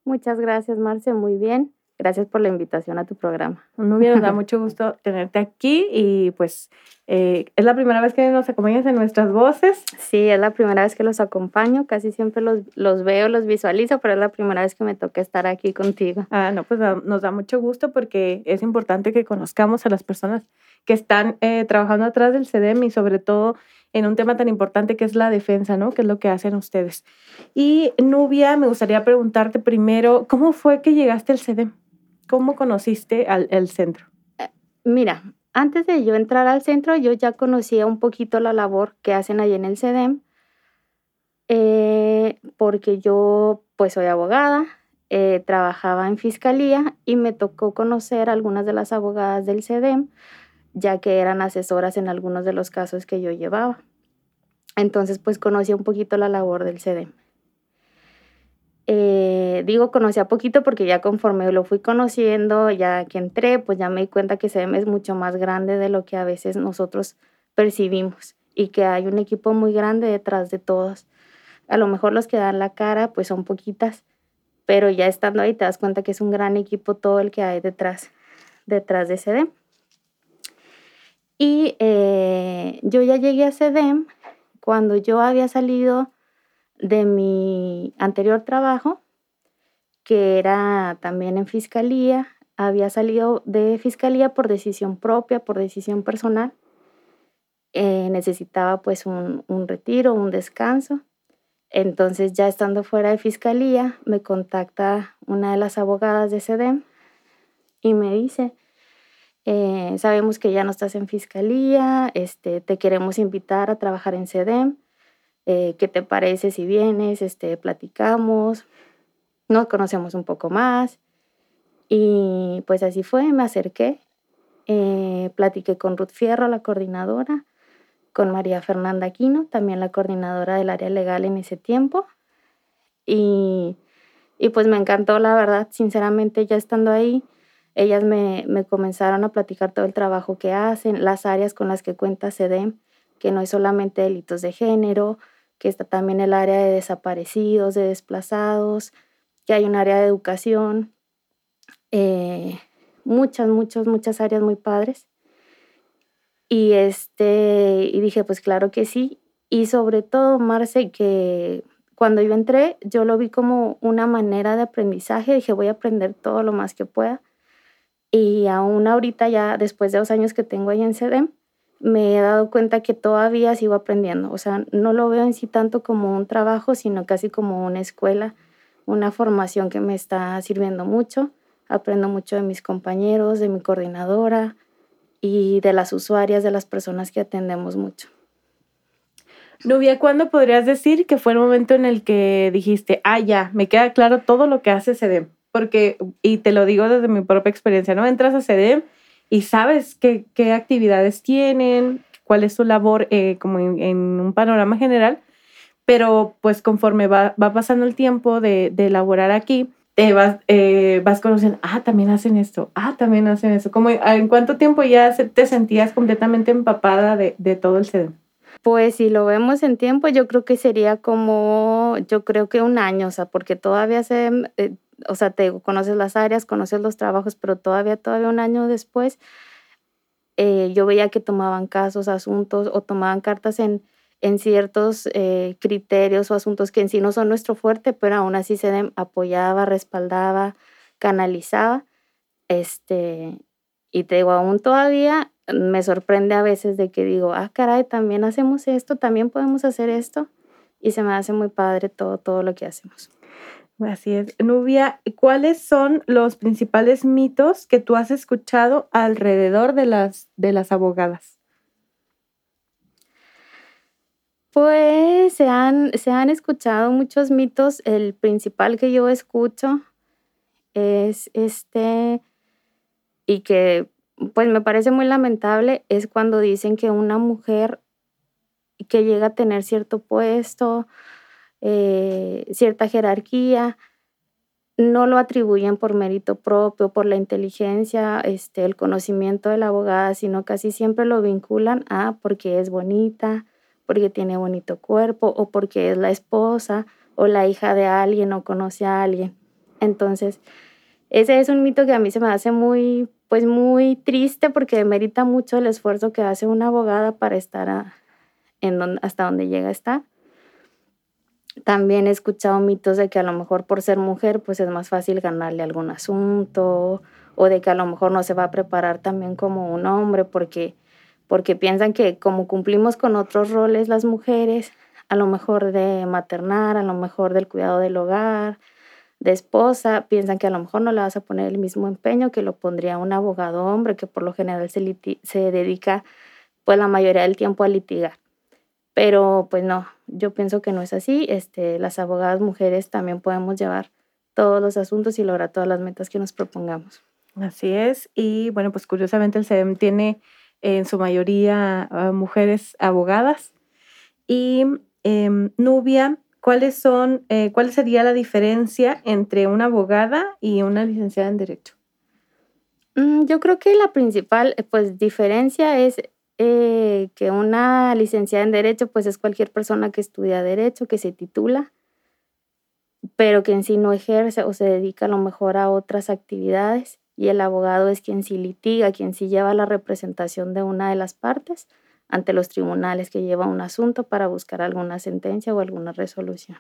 Muchas gracias, Marcia, muy bien. Gracias por la invitación a tu programa. Nubia, nos da mucho gusto tenerte aquí y pues eh, es la primera vez que nos acompañas en nuestras voces. Sí, es la primera vez que los acompaño, casi siempre los, los veo, los visualizo, pero es la primera vez que me toca estar aquí contigo. Ah, no, pues nos da mucho gusto porque es importante que conozcamos a las personas que están eh, trabajando atrás del CEDEM y sobre todo en un tema tan importante que es la defensa, ¿no? Que es lo que hacen ustedes. Y Nubia, me gustaría preguntarte primero, ¿cómo fue que llegaste al CEDEM? ¿Cómo conociste al el centro? Eh, mira, antes de yo entrar al centro, yo ya conocía un poquito la labor que hacen ahí en el CEDEM, eh, porque yo pues soy abogada, eh, trabajaba en fiscalía y me tocó conocer algunas de las abogadas del CEDEM, ya que eran asesoras en algunos de los casos que yo llevaba. Entonces pues conocí un poquito la labor del CEDEM. Eh, digo, conocí a poquito porque ya conforme lo fui conociendo, ya que entré, pues ya me di cuenta que CEDEM es mucho más grande de lo que a veces nosotros percibimos y que hay un equipo muy grande detrás de todos. A lo mejor los que dan la cara, pues son poquitas, pero ya estando ahí te das cuenta que es un gran equipo todo el que hay detrás, detrás de CEDEM. Y eh, yo ya llegué a CEDEM cuando yo había salido de mi anterior trabajo, que era también en fiscalía. Había salido de fiscalía por decisión propia, por decisión personal. Eh, necesitaba pues un, un retiro, un descanso. Entonces ya estando fuera de fiscalía, me contacta una de las abogadas de SEDEM y me dice, eh, sabemos que ya no estás en fiscalía, este, te queremos invitar a trabajar en SEDEM eh, ¿qué te parece si vienes? Este, platicamos, nos conocemos un poco más. Y pues así fue, me acerqué, eh, platiqué con Ruth Fierro, la coordinadora, con María Fernanda Aquino, también la coordinadora del área legal en ese tiempo. Y, y pues me encantó, la verdad, sinceramente, ya estando ahí, ellas me, me, comenzaron a platicar todo el trabajo que hacen, las áreas con las que cuenta SEDEM, que no es solamente delitos de género, que está también el área de desaparecidos, de desplazados, que hay un área de educación, eh, muchas, muchas, muchas áreas muy padres. Y, este, y dije, pues claro que sí. Y sobre todo, Marce, que cuando yo entré, yo lo vi como una manera de aprendizaje. Dije, voy a aprender todo lo más que pueda. Y aún ahorita, ya después de dos años que tengo ahí en CEDEM, me he dado cuenta que todavía sigo aprendiendo. O sea, no lo veo en sí tanto como un trabajo, sino casi como una escuela una formación que me está sirviendo mucho. Aprendo mucho de mis compañeros, de mi coordinadora y de las usuarias, de las personas que atendemos mucho. Nubia, ¿cuándo podrías decir que fue el momento en el que dijiste, ah, ya, me queda claro todo lo que hace CEDEM? Porque, y te lo digo desde mi propia experiencia, ¿no? Entras a CEDEM y sabes qué, qué actividades tienen, cuál es su labor eh, como en, un panorama general, pero pues conforme va, va pasando el tiempo de, de elaborar aquí, te vas, eh, vas conociendo, ah, también hacen esto, ah, también hacen eso. Como, ¿En cuánto tiempo ya te sentías completamente empapada de, de todo el CEDEM? Pues si lo vemos en tiempo, yo creo que sería como, yo creo que un año, o sea, porque todavía se, eh, o sea, te conoces las áreas, conoces los trabajos, pero todavía, todavía un año después, eh, yo veía que tomaban casos, asuntos o tomaban cartas en, en ciertos eh, criterios o asuntos que en sí no son nuestro fuerte, pero aún así se apoyaba, respaldaba, canalizaba. Este, y te digo, aún todavía me sorprende a veces de que digo, ah, caray, también hacemos esto, también podemos hacer esto. Y se me hace muy padre todo, todo lo que hacemos. Así es. Nubia, ¿cuáles son los principales mitos que tú has escuchado alrededor de las, de las abogadas? Pues se han, se han escuchado muchos mitos. El principal que yo escucho es este, y que pues me parece muy lamentable es cuando dicen que una mujer que llega a tener cierto puesto, eh, cierta jerarquía, no lo atribuyen por mérito propio, por la inteligencia, este, el conocimiento de la abogada, sino casi siempre lo vinculan a porque es bonita, porque tiene bonito cuerpo o porque es la esposa o la hija de alguien o conoce a alguien. Entonces, ese es un mito que a mí se me hace muy pues muy triste porque demerita mucho el esfuerzo que hace una abogada para estar hasta donde llega a estar. También he escuchado mitos de que a lo mejor por ser mujer pues es más fácil ganarle algún asunto o de que a lo mejor no se va a preparar también como un hombre porque, porque piensan que como cumplimos con otros roles las mujeres, a lo mejor de maternar, a lo mejor del cuidado del hogar, de esposa, piensan que a lo mejor no le vas a poner el mismo empeño que lo pondría un abogado hombre que por lo general se, se dedica pues la mayoría del tiempo a litigar. Pero pues no, yo pienso que no es así. Este, las abogadas mujeres también podemos llevar todos los asuntos y lograr todas las metas que nos propongamos. Así es. Y bueno, pues curiosamente el CEDEM tiene en su mayoría ah, mujeres abogadas. Y em, Nubia, ¿cuáles son, eh, cuál sería la diferencia entre una abogada y una licenciada en Derecho? Mm, yo creo que la principal eh, pues, diferencia es eh, que una licenciada en Derecho pues, es cualquier persona que estudia Derecho, que se titula, pero que en sí no ejerce o se dedica a lo mejor a otras actividades. Y el abogado es quien sí litiga, quien sí lleva la representación de una de las partes ante los tribunales que lleva un asunto para buscar alguna sentencia o alguna resolución.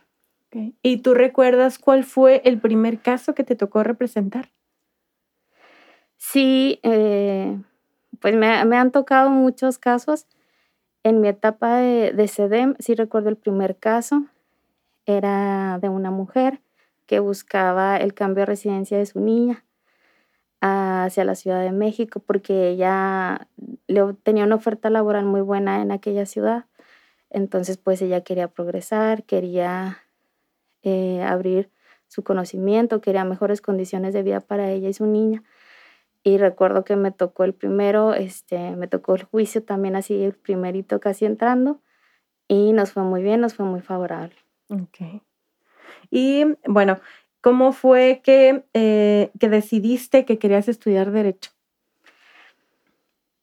¿Y tú recuerdas cuál fue el primer caso que te tocó representar? Sí, eh, pues me, han tocado muchos casos. En mi etapa de, de CEDEM, sí recuerdo el primer caso, era de una mujer que buscaba el cambio de residencia de su niña hacia la Ciudad de México porque ella tenía una oferta laboral muy buena en aquella ciudad. Entonces, pues ella quería progresar, quería eh, abrir su conocimiento, quería mejores condiciones de vida para ella y su niña. Y recuerdo que me tocó el primero, este, me tocó el juicio también así, el primerito casi entrando, y nos fue muy bien, nos fue muy favorable. Ok. Y bueno, ¿Cómo fue que, eh, que decidiste que querías estudiar derecho?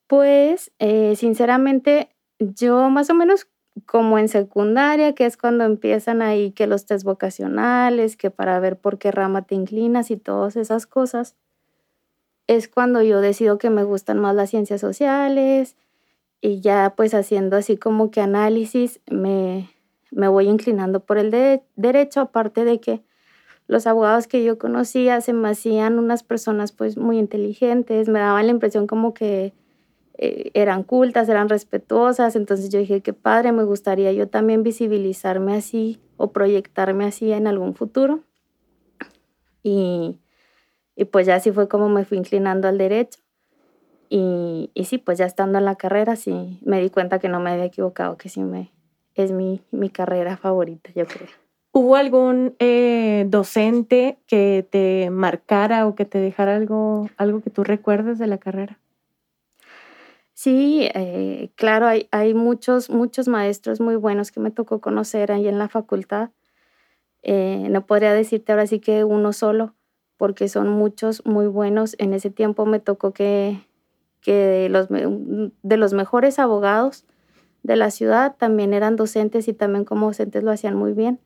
Pues, eh, sinceramente, yo más o menos como en secundaria, que es cuando empiezan ahí que los test vocacionales, que para ver por qué rama te inclinas y todas esas cosas, es cuando yo decido que me gustan más las ciencias sociales y ya pues haciendo así como que análisis me, me voy inclinando por el de, derecho, aparte de que los abogados que yo conocía se me hacían unas personas pues muy inteligentes, me daban la impresión como que eh, eran cultas, eran respetuosas, entonces yo dije, qué padre, me gustaría yo también visibilizarme así o proyectarme así en algún futuro. y, y pues ya así fue como me fui inclinando al derecho. Y, y, sí, pues ya estando en la carrera, sí me di cuenta que no me había equivocado, que sí me, es mi, mi carrera favorita, yo creo. ¿Hubo algún eh, docente que te marcara o que te dejara algo, algo que tú recuerdes de la carrera? Sí, eh, claro, hay, hay muchos, muchos maestros muy buenos que me tocó conocer ahí en la facultad. Eh, no podría decirte ahora sí que uno solo, porque son muchos muy buenos. En ese tiempo me tocó que, que de, los, de los mejores abogados de la ciudad también eran docentes y también como docentes lo hacían muy bien.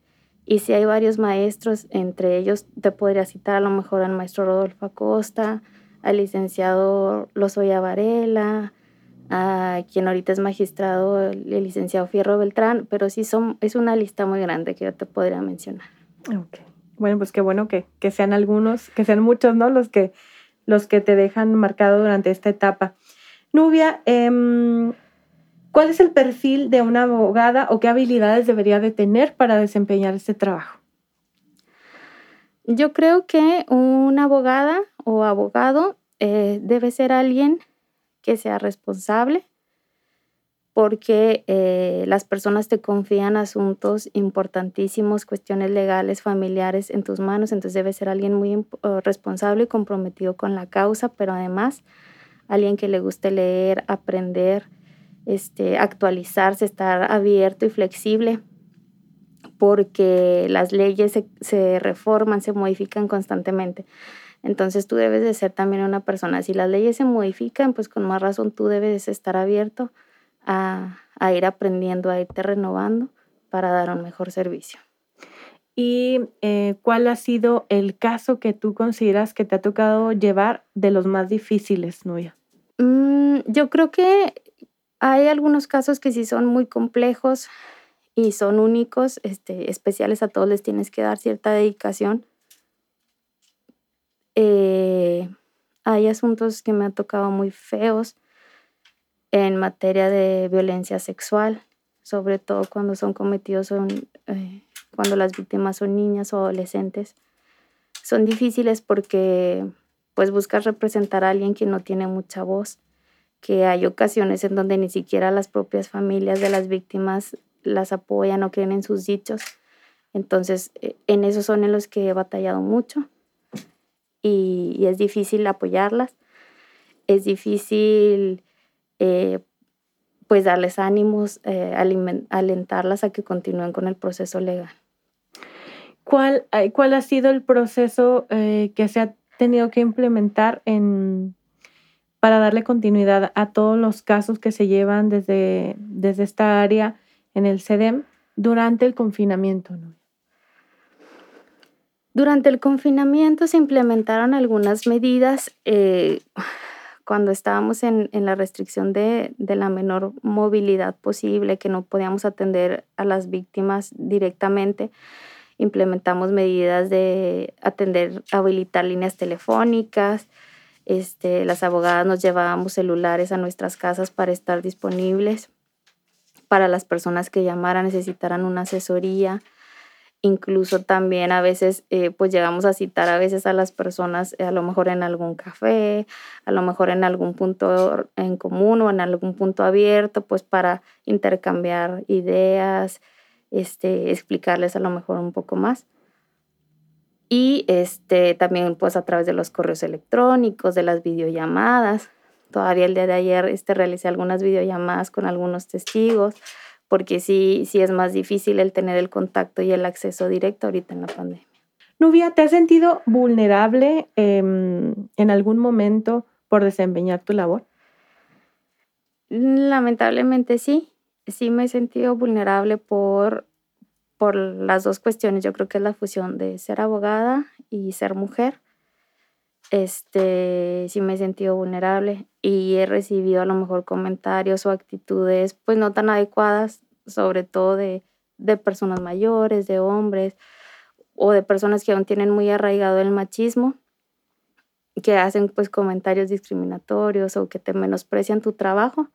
Y si hay varios maestros, entre ellos te podría citar a lo mejor al maestro Rodolfo Acosta, al licenciado Lozoya Varela, a quien ahorita es magistrado, el, licenciado Fierro Beltrán, pero sí son, es una lista muy grande que yo te podría mencionar. Ok. Bueno, pues qué bueno que, que sean algunos, que sean muchos, ¿no? Los que, los que te dejan marcado durante esta etapa. Nubia, eh, ¿cuál es el perfil de una abogada o qué habilidades debería de tener para desempeñar este trabajo? Yo creo que una abogada o abogado eh, debe ser alguien que sea responsable, porque eh, las personas te confían asuntos importantísimos, cuestiones legales, familiares en tus manos, entonces debe ser alguien muy eh, responsable y comprometido con la causa, pero además alguien que le guste leer, aprender, este, actualizarse, estar abierto y flexible, porque las leyes se, se reforman, se modifican constantemente. Entonces tú debes de ser también una persona, si las leyes se modifican, pues con más razón tú debes estar abierto a, ir aprendiendo, a irte renovando para dar un mejor servicio. ¿Y eh, cuál ha sido el caso que tú consideras que te ha tocado llevar de los más difíciles, Nuya? Mm, yo creo que hay algunos casos que sí son muy complejos y son únicos, este, especiales, a todos les tienes que dar cierta dedicación eh, hay asuntos que me han tocado muy feos en materia de violencia sexual, sobre todo cuando son cometidos, son, eh, cuando las víctimas son niñas o adolescentes. Son difíciles porque pues buscas representar a alguien que no tiene mucha voz, que hay ocasiones en donde ni siquiera las propias familias de las víctimas las apoyan o creen en sus dichos. Entonces, eh, en esos son en los que he batallado mucho y, es difícil apoyarlas, es difícil eh, pues darles ánimos, eh, alentarlas a que continúen con el proceso legal. ¿Cuál, cuál ha sido el proceso eh, que se ha tenido que implementar en, para darle continuidad a todos los casos que se llevan desde, desde esta área en el CEDEM durante el confinamiento? ¿no? Durante el confinamiento se implementaron algunas medidas eh, cuando estábamos en, la restricción de, la menor movilidad posible, que no podíamos atender a las víctimas directamente. Implementamos medidas de atender, habilitar líneas telefónicas. Este, las abogadas nos llevábamos celulares a nuestras casas para estar disponibles para las personas que llamaran, necesitaran una asesoría Incluso también a veces eh, pues llegamos a citar a veces a las personas eh, a lo mejor en algún café, a lo mejor en algún punto en común o en algún punto abierto pues para intercambiar ideas, este, explicarles a lo mejor un poco más. Y este, también pues a través de los correos electrónicos, de las videollamadas. Todavía el día de ayer este, realicé algunas videollamadas con algunos testigos porque sí, sí es más difícil el tener el contacto y el acceso directo ahorita en la pandemia. Nubia, ¿te has sentido vulnerable em, en algún momento por desempeñar tu labor? Lamentablemente sí, sí me he sentido vulnerable por, por las dos cuestiones. Yo creo que es la fusión de ser abogada y ser mujer. Este, sí me he sentido vulnerable y he recibido a lo mejor comentarios o actitudes pues no tan adecuadas, sobre todo de, personas mayores, de hombres o de personas que aún tienen muy arraigado el machismo, que hacen pues comentarios discriminatorios o que te menosprecian tu trabajo.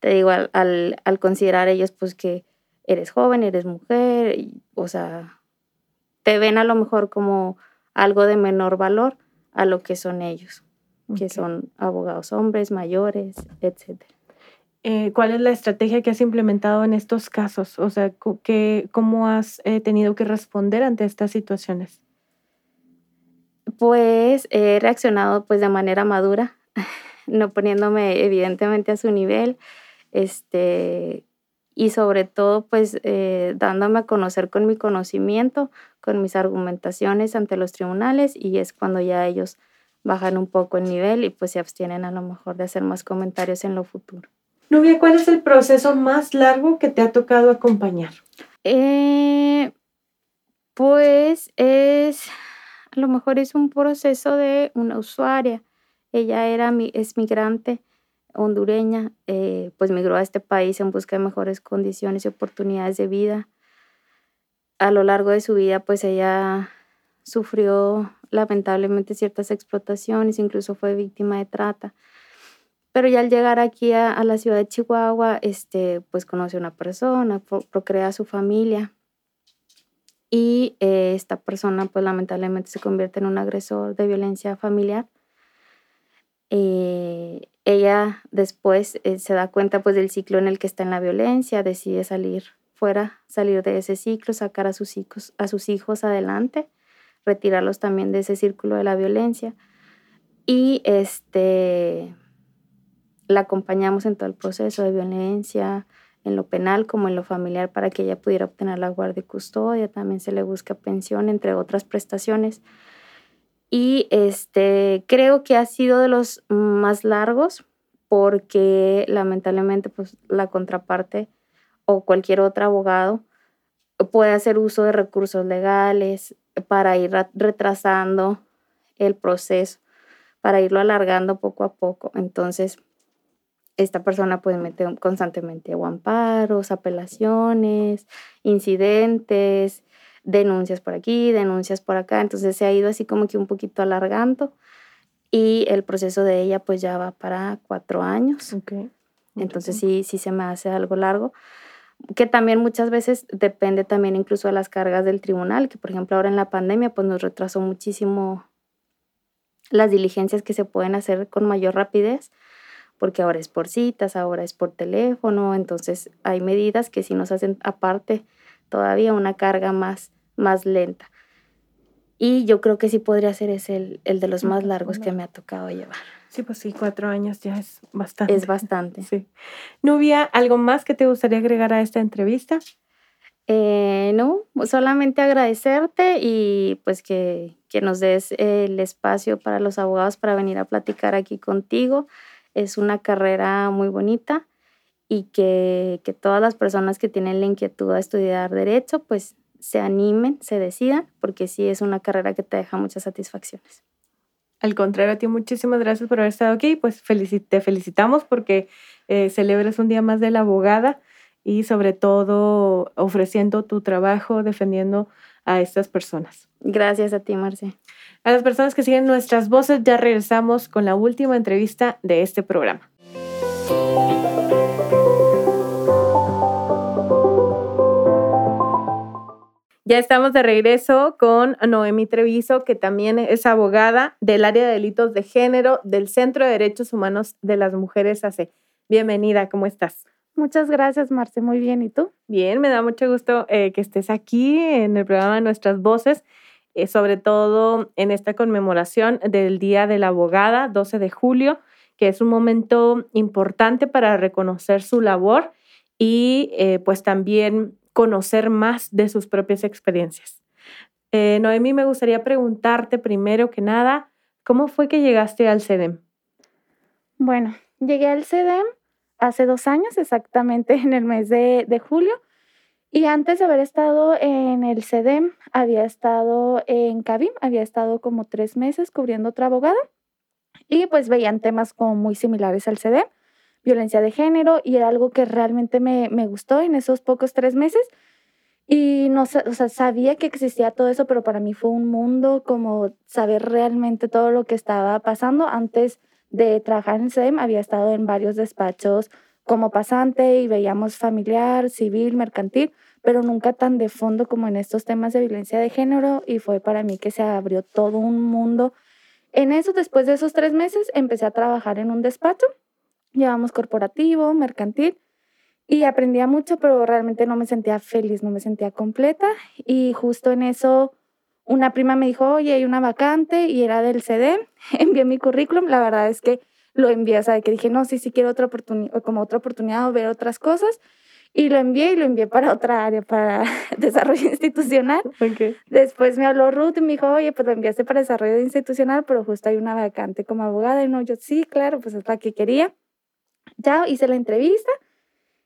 Te digo, al, al, considerar ellos pues que eres joven, eres mujer, o sea, te ven a lo mejor como algo de menor valor a lo que son ellos, que son abogados hombres, mayores, etc. Eh, ¿Cuál es la estrategia que has implementado en estos casos? O sea, ¿cómo has eh, tenido que responder ante estas situaciones? Pues he reaccionado pues de manera madura, no poniéndome evidentemente a su nivel, este, y sobre todo pues eh, dándome a conocer con mi conocimiento, con mis argumentaciones ante los tribunales y es cuando ya ellos bajan un poco el nivel y pues se abstienen a lo mejor de hacer más comentarios en lo futuro. Nubia, ¿cuál es el proceso más largo que te ha tocado acompañar? Eh, pues es, a lo mejor es un proceso de una usuaria. Ella era mi, es migrante hondureña, eh, pues migró a este país en busca de mejores condiciones y oportunidades de vida. A lo largo de su vida, pues ella sufrió lamentablemente ciertas explotaciones, incluso fue víctima de trata. Pero ya al llegar aquí a, la ciudad de Chihuahua, este, pues conoce a una persona, procrea su familia. Y eh, esta persona, pues lamentablemente se convierte en un agresor de violencia familiar. Eh, ella después eh, se da cuenta pues del ciclo en el que está en la violencia, decide salir fuera, salir de ese ciclo, sacar a sus hijos, a sus hijos adelante, retirarlos también de ese círculo de la violencia. Y este la acompañamos en todo el proceso de violencia, en lo penal como en lo familiar, para que ella pudiera obtener la guardia y custodia. También se le busca pensión, entre otras prestaciones. Y este, creo que ha sido de los más largos porque lamentablemente pues, la contraparte o cualquier otro abogado puede hacer uso de recursos legales para ir retrasando el proceso, para irlo alargando poco a poco. Entonces, esta persona puede meter constantemente amparos, apelaciones, incidentes, denuncias por aquí, denuncias por acá, entonces se ha ido así como que un poquito alargando y el proceso de ella pues ya va para cuatro años. Entonces sí, sí se me hace algo largo, que también muchas veces depende también incluso de las cargas del tribunal, que por ejemplo ahora en la pandemia pues nos retrasó muchísimo las diligencias que se pueden hacer con mayor rapidez, porque ahora es por citas, ahora es por teléfono, entonces hay medidas que sí nos hacen aparte todavía una carga más más lenta. Y yo creo que sí podría ser ese el, de los más largos que me ha tocado llevar. Sí, pues sí, cuatro años ya es bastante. Es bastante. Sí. Nubia, ¿algo más que te gustaría agregar a esta entrevista? Eh, no, solamente agradecerte y pues que, que, nos des el espacio para los abogados para venir a platicar aquí contigo. Es una carrera muy bonita y que, que todas las personas que tienen la inquietud de estudiar derecho, pues se animen, se decidan, porque sí es una carrera que te deja muchas satisfacciones. Al contrario, a ti muchísimas gracias por haber estado aquí. Pues te felicitamos porque eh, celebras un día más de la abogada y sobre todo ofreciendo tu trabajo, defendiendo a estas personas. Gracias a ti, Marce. A las personas que siguen nuestras voces, ya regresamos con la última entrevista de este programa. Ya estamos de regreso con Noemi Treviso, que también es abogada del área de delitos de género del Centro de Derechos Humanos de las Mujeres AC. Bienvenida, ¿cómo estás? Muchas gracias, Marce. Muy bien. ¿Y tú? Bien, me da mucho gusto eh, que estés aquí en el programa Nuestras Voces, eh, sobre todo en esta conmemoración del Día de la Abogada, 12 de julio, que es un momento importante para reconocer su labor y eh, pues también conocer más de sus propias experiencias. Eh, Noemi, me gustaría preguntarte primero que nada, ¿cómo fue que llegaste al CEDEM? Bueno, llegué al CEDEM hace dos años, exactamente en el mes de, de julio. Y antes de haber estado en el CEDEM, había estado en CABIM, había estado como tres meses cubriendo otra abogada. Y pues veían temas como muy similares al CEDEM violencia de género y era algo que realmente me, me gustó en esos pocos tres meses. Y no o sea, sabía que existía todo eso, pero para mí fue un mundo como saber realmente todo lo que estaba pasando. Antes de trabajar en SEM, había estado en varios despachos como pasante y veíamos familiar, civil, mercantil, pero nunca tan de fondo como en estos temas de violencia de género y fue para mí que se abrió todo un mundo. En eso, después de esos tres meses, empecé a trabajar en un despacho, llevamos corporativo, mercantil, y aprendía mucho, pero realmente no me sentía feliz, no me sentía completa. Y justo en eso, una prima me dijo, oye, hay una vacante y era del CD. Envié mi currículum. La verdad es que lo envié, o sea, que dije, no, sí, sí quiero otra oportunidad, como otra oportunidad o ver otras cosas. Y lo envié y lo envié para otra área, para desarrollo institucional. Okay. Después me habló Ruth y me dijo, oye, pues lo enviaste para desarrollo institucional, pero justo hay una vacante como abogada. Y no, yo sí, claro, pues es la que quería. Ya hice la entrevista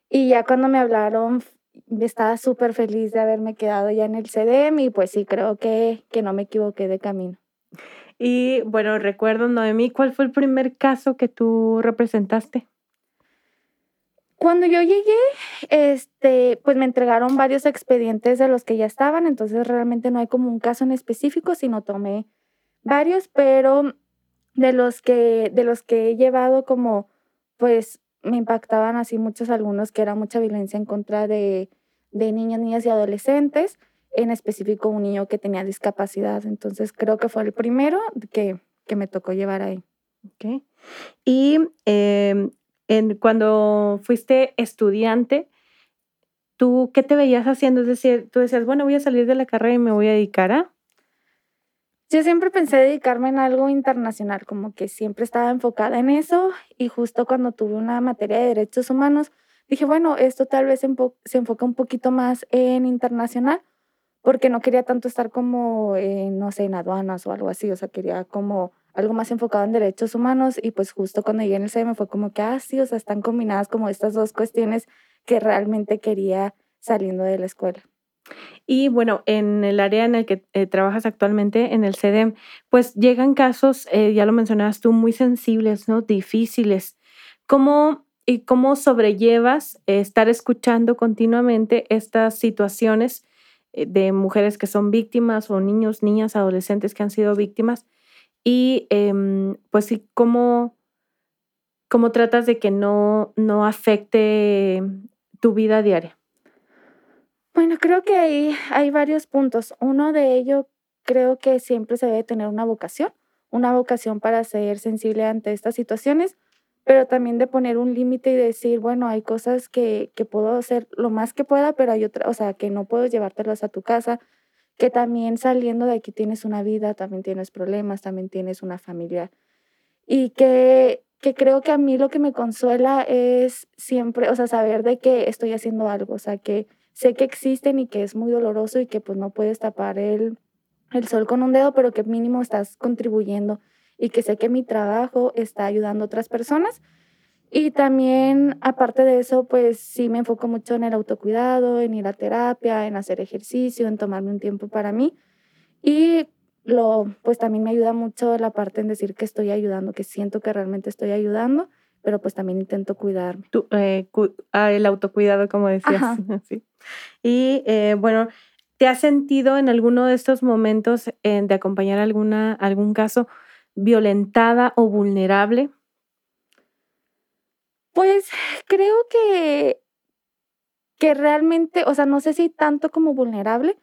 y ya cuando me hablaron, estaba súper feliz de haberme quedado ya en el CDM y pues sí, creo que, que no me equivoqué de camino. Y bueno, recuerdo, Noemí, ¿cuál fue el primer caso que tú representaste? Cuando yo llegué, este, pues me entregaron varios expedientes de los que ya estaban, entonces realmente no hay como un caso en específico, sino tomé varios, pero de los que, de los que he llevado como, pues me impactaban así muchos algunos que era mucha violencia en contra de, de niñas, niñas y adolescentes, en específico un niño que tenía discapacidad. Entonces creo que fue el primero que, que me tocó llevar ahí. Okay. Y eh, en, cuando fuiste estudiante, ¿tú qué te veías haciendo? Es decir, tú decías, bueno, voy a salir de la carrera y me voy a dedicar a... Yo siempre pensé dedicarme en algo internacional, como que siempre estaba enfocada en eso y justo cuando tuve una materia de derechos humanos, dije, bueno, esto tal vez se enfoca un poquito más en internacional, porque no quería tanto estar como, no sé, en aduanas o algo así, o sea, quería como algo más enfocado en derechos humanos y pues justo cuando llegué en el CM fue como que, ah, sí, o sea, están combinadas como estas dos cuestiones que realmente quería saliendo de la escuela. Y bueno, en el área en el que eh, trabajas actualmente, en el CEDEM, pues llegan casos, eh, ya lo mencionabas tú, muy sensibles, ¿no? Difíciles. ¿Cómo, y cómo sobrellevas estar escuchando continuamente estas situaciones eh, de mujeres que son víctimas o niños, niñas, adolescentes que han sido víctimas? Y em, pues sí, ¿cómo, cómo tratas de que no, no afecte tu vida diaria? Bueno, creo que ahí hay varios puntos. Uno de ellos creo que siempre se debe tener una vocación, una vocación para ser sensible ante estas situaciones, pero también de poner un límite y decir, bueno, hay cosas que, que puedo hacer lo más que pueda, pero hay otras, o sea, que no puedo llevártelas a tu casa, que también saliendo de aquí tienes una vida, también tienes problemas, también tienes una familia. Y que, que creo que a mí lo que me consuela es siempre, o sea, saber de que estoy haciendo algo, o sea, que sé que existen y que es muy doloroso y que pues no puedes tapar el, el sol con un dedo, pero que mínimo estás contribuyendo y que sé que mi trabajo está ayudando a otras personas. Y también, aparte de eso, pues sí me enfoco mucho en el autocuidado, en ir a terapia, en hacer ejercicio, en tomarme un tiempo para mí. Y lo, pues también me ayuda mucho la parte en decir que estoy ayudando, que siento que realmente estoy ayudando pero pues también intento cuidarme. Tú, eh, ah, el autocuidado, como decías. sí. Y eh, bueno, ¿te has sentido en alguno de estos momentos eh, de acompañar alguna, algún caso violentada o vulnerable? Pues creo que, que realmente, o sea, no sé si tanto como vulnerable,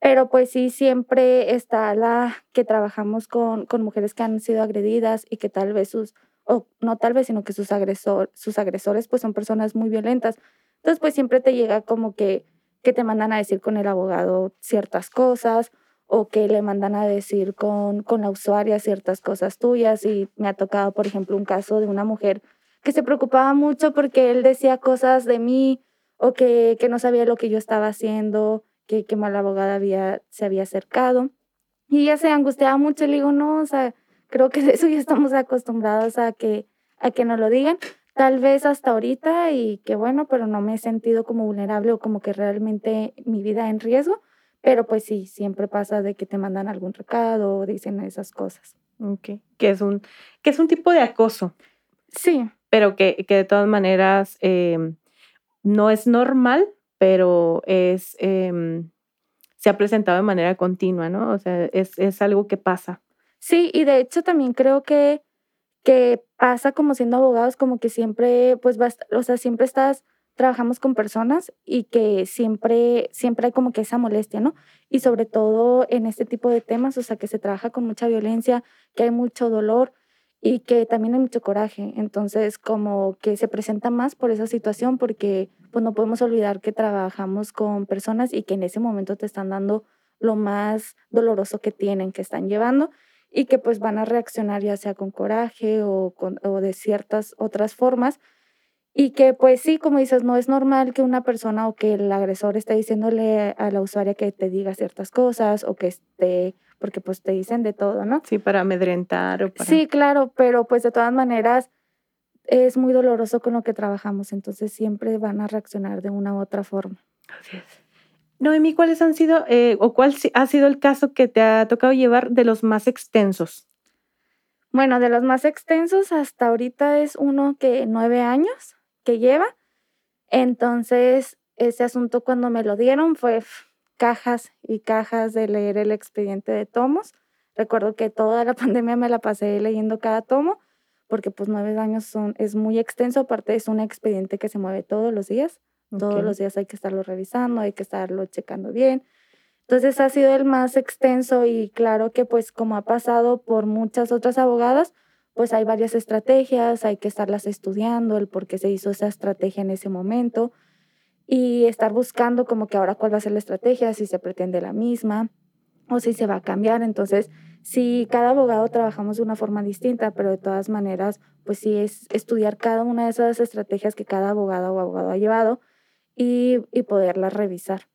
pero pues sí siempre está la que trabajamos con, con mujeres que han sido agredidas y que tal vez sus o no tal vez, sino que sus, agresor, sus agresores pues son personas muy violentas. Entonces pues siempre te llega como que, que te mandan a decir con el abogado ciertas cosas o que le mandan a decir con, con la usuaria ciertas cosas tuyas. Y me ha tocado, por ejemplo, un caso de una mujer que se preocupaba mucho porque él decía cosas de mí o que, que no sabía lo que yo estaba haciendo, que, que mala abogada había, se había acercado. Y ella se angustiaba mucho le digo, no, o sea, creo que de eso ya estamos acostumbrados a que, a que nos lo digan. Tal vez hasta ahorita y que bueno, pero no me he sentido como vulnerable o como que realmente mi vida en riesgo. Pero pues sí, siempre pasa de que te mandan algún recado o dicen esas cosas. Ok, que es un, que es un tipo de acoso. Sí. Pero que, que de todas maneras em, no es normal, pero es, em, se ha presentado de manera continua, ¿no? O sea, es, es algo que pasa. Sí, y de hecho también creo que, que pasa como siendo abogados, como que siempre, pues, o sea, siempre estás trabajamos con personas y que siempre, siempre hay como que esa molestia, ¿no? Y sobre todo en este tipo de temas, o sea, que se trabaja con mucha violencia, que hay mucho dolor y que también hay mucho coraje. Entonces, como que se presenta más por esa situación porque pues no podemos olvidar que trabajamos con personas y que en ese momento te están dando lo más doloroso que tienen, que están llevando y que pues van a reaccionar ya sea con coraje o, con, o de ciertas otras formas y que pues sí, como dices, no es normal que una persona o que el agresor esté diciéndole a la usuaria que te diga ciertas cosas o que esté, porque pues te dicen de todo, ¿no? Sí, para amedrentar o para... Sí, claro, pero pues de todas maneras es muy doloroso con lo que trabajamos, entonces siempre van a reaccionar de una u otra forma. Así es. Noemí, ¿cuáles han sido eh, o cuál ha sido el caso que te ha tocado llevar de los más extensos? Bueno, de los más extensos hasta ahorita es uno que nueve años que lleva. Entonces, ese asunto cuando me lo dieron fue cajas y cajas de leer el expediente de tomos. Recuerdo que toda la pandemia me la pasé leyendo cada tomo, porque pues nueve años son, es muy extenso, aparte es un expediente que se mueve todos los días. Todos los días hay que estarlo revisando, hay que estarlo checando bien. Entonces ha sido el más extenso y claro que pues como ha pasado por muchas otras abogadas, pues hay varias estrategias, hay que estarlas estudiando, el por qué se hizo esa estrategia en ese momento y estar buscando como que ahora cuál va a ser la estrategia, si se pretende la misma o si se va a cambiar. Entonces, sí, cada abogado trabajamos de una forma distinta, pero de todas maneras, pues sí es estudiar cada una de esas estrategias que cada abogado o abogado ha llevado y, y poderlas revisar.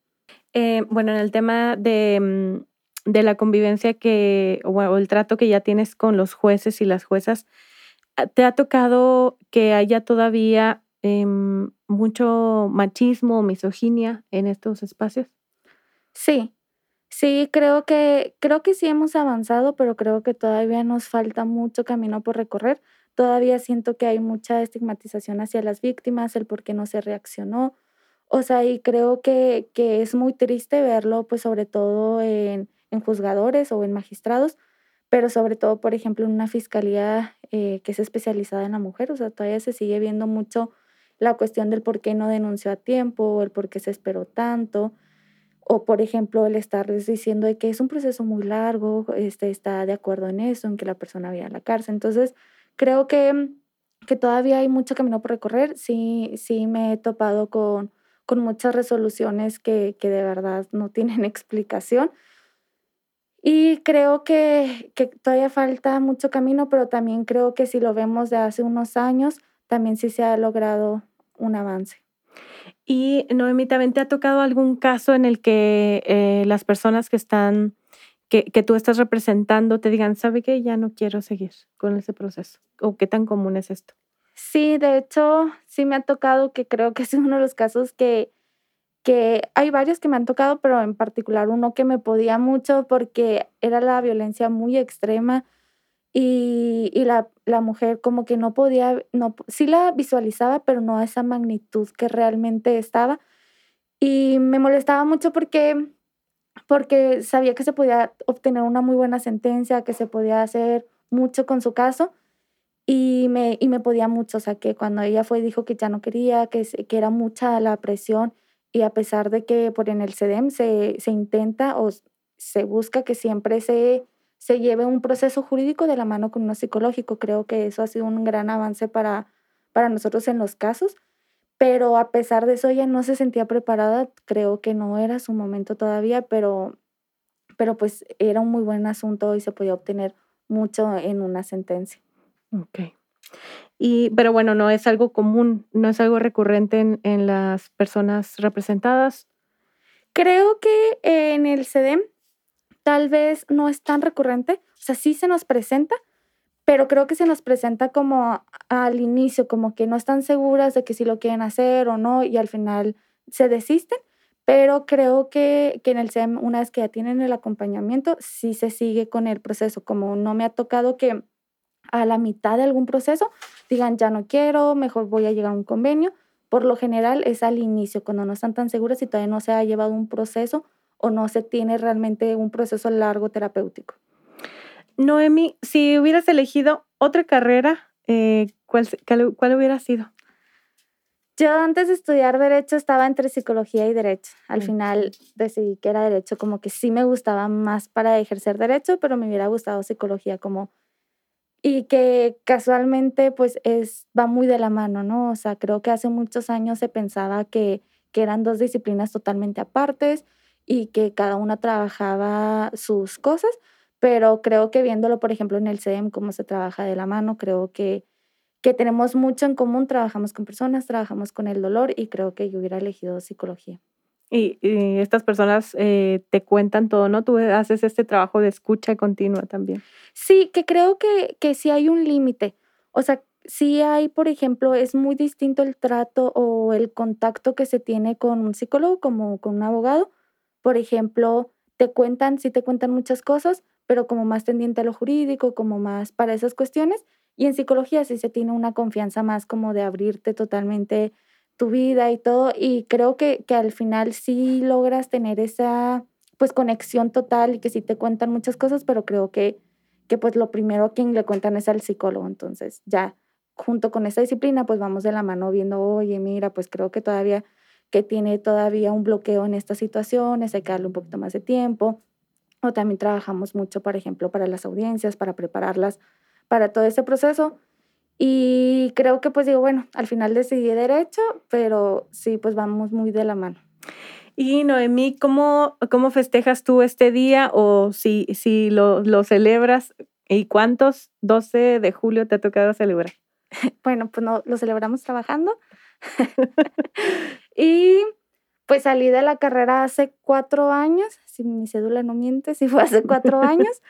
Eh, bueno, en el tema de, mm, de la convivencia que, o, el trato que ya tienes con los jueces y las juezas, ah, ¿te ha tocado que haya todavía em, mucho machismo o misoginia en estos espacios? Sí, sí, creo que, creo que sí hemos avanzado, pero creo que todavía nos falta mucho camino por recorrer. Todavía siento que hay mucha estigmatización hacia las víctimas, el por qué no se reaccionó. O sea, y creo que, que es muy triste verlo, pues sobre todo en, en juzgadores o en magistrados, pero sobre todo, por ejemplo, en una fiscalía eh, que es especializada en la mujer, o sea, todavía se sigue viendo mucho la cuestión del por qué no denunció a tiempo, o el por qué se esperó tanto, o por ejemplo, el estarles diciendo de que es un proceso muy largo, este, está de acuerdo en eso, en que la persona vaya a la cárcel. Entonces, creo que, que todavía hay mucho camino por recorrer. Sí, sí me he topado con, con muchas resoluciones que, que de verdad no tienen explicación y creo que, que, todavía falta mucho camino, pero también creo que si lo vemos de hace unos años, también sí se ha logrado un avance. Y Noemí, ¿también te ha tocado algún caso en el que eh, las personas que están, que, que, tú estás representando te digan, ¿sabe qué? Ya no quiero seguir con ese proceso. ¿O qué tan común es esto? Sí, de hecho, sí me ha tocado que creo que es uno de los casos que, que hay varios que me han tocado, pero en particular uno que me podía mucho porque era la violencia muy extrema y, y la, la, mujer como que no podía, no, sí la visualizaba, pero no a esa magnitud que realmente estaba. Y me molestaba mucho porque, porque sabía que se podía obtener una muy buena sentencia, que se podía hacer mucho con su caso. Y me, y me podía mucho, o sea, que cuando ella fue dijo que ya no quería, que, que era mucha la presión y a pesar de que por en el CEDEM se, se intenta o se busca que siempre se, se lleve un proceso jurídico de la mano con uno psicológico, creo que eso ha sido un gran avance para, para nosotros en los casos, pero a pesar de eso ella no se sentía preparada, creo que no era su momento todavía, pero, pero pues era un muy buen asunto y se podía obtener mucho en una sentencia. Ok. Y, pero bueno, no es algo común, no es algo recurrente en, en las personas representadas. Creo que en el CEDEM tal vez no es tan recurrente, o sea, sí se nos presenta, pero creo que se nos presenta como al inicio, como que no están seguras de que si lo quieren hacer o no, y al final se desisten, pero creo que, que en el CEDEM, una vez que ya tienen el acompañamiento, sí se sigue con el proceso, como no me ha tocado que a la mitad de algún proceso digan, ya no quiero, mejor voy a llegar a un convenio. Por lo general es al inicio, cuando no están tan seguras y todavía no se ha llevado un proceso o no se tiene realmente un proceso largo terapéutico. Noemi, si hubieras elegido otra carrera, eh, ¿cuál, ¿cuál hubiera sido? Yo antes de estudiar derecho estaba entre psicología y derecho. Al final decidí que era derecho, como que sí me gustaba más para ejercer derecho, pero me hubiera gustado psicología como y que casualmente pues es va muy de la mano, ¿no? O sea, creo que hace muchos años se pensaba que, que eran dos disciplinas totalmente apartes y que cada una trabajaba sus cosas, pero creo que viéndolo, por ejemplo, en el CEM, cómo se trabaja de la mano, creo que que tenemos mucho en común, trabajamos con personas, trabajamos con el dolor y creo que yo hubiera elegido psicología. Y, estas personas eh, te cuentan todo, ¿no? Tú haces este trabajo de escucha continua también. Sí, que creo que, que sí hay un límite. O sea, sí hay, por ejemplo, es muy distinto el trato o el contacto que se tiene con un psicólogo como con un abogado. Por ejemplo, te cuentan, sí te cuentan muchas cosas, pero como más tendiente a lo jurídico, como más para esas cuestiones. Y en psicología sí se tiene una confianza más como de abrirte totalmente tu vida y todo. Y creo que, que al final sí logras tener esa pues conexión total y que sí te cuentan muchas cosas, pero creo que, que pues lo primero a quien le cuentan es al psicólogo. Entonces ya junto con esa disciplina pues vamos de la mano viendo, oye, mira, pues creo que todavía que tiene todavía un bloqueo en estas situaciones, hay que darle un poquito más de tiempo. O también trabajamos mucho, por ejemplo, para las audiencias, para prepararlas para todo ese proceso. Y creo que pues digo, bueno, al final decidí derecho, pero sí, pues vamos muy de la mano. Y Noemí, ¿cómo, cómo festejas tú este día o si, si lo, lo celebras? ¿Y cuántos 12 de julio te ha tocado celebrar? Bueno, pues no, lo celebramos trabajando. y pues salí de la carrera hace cuatro años, si mi cédula no miente, si fue hace cuatro años.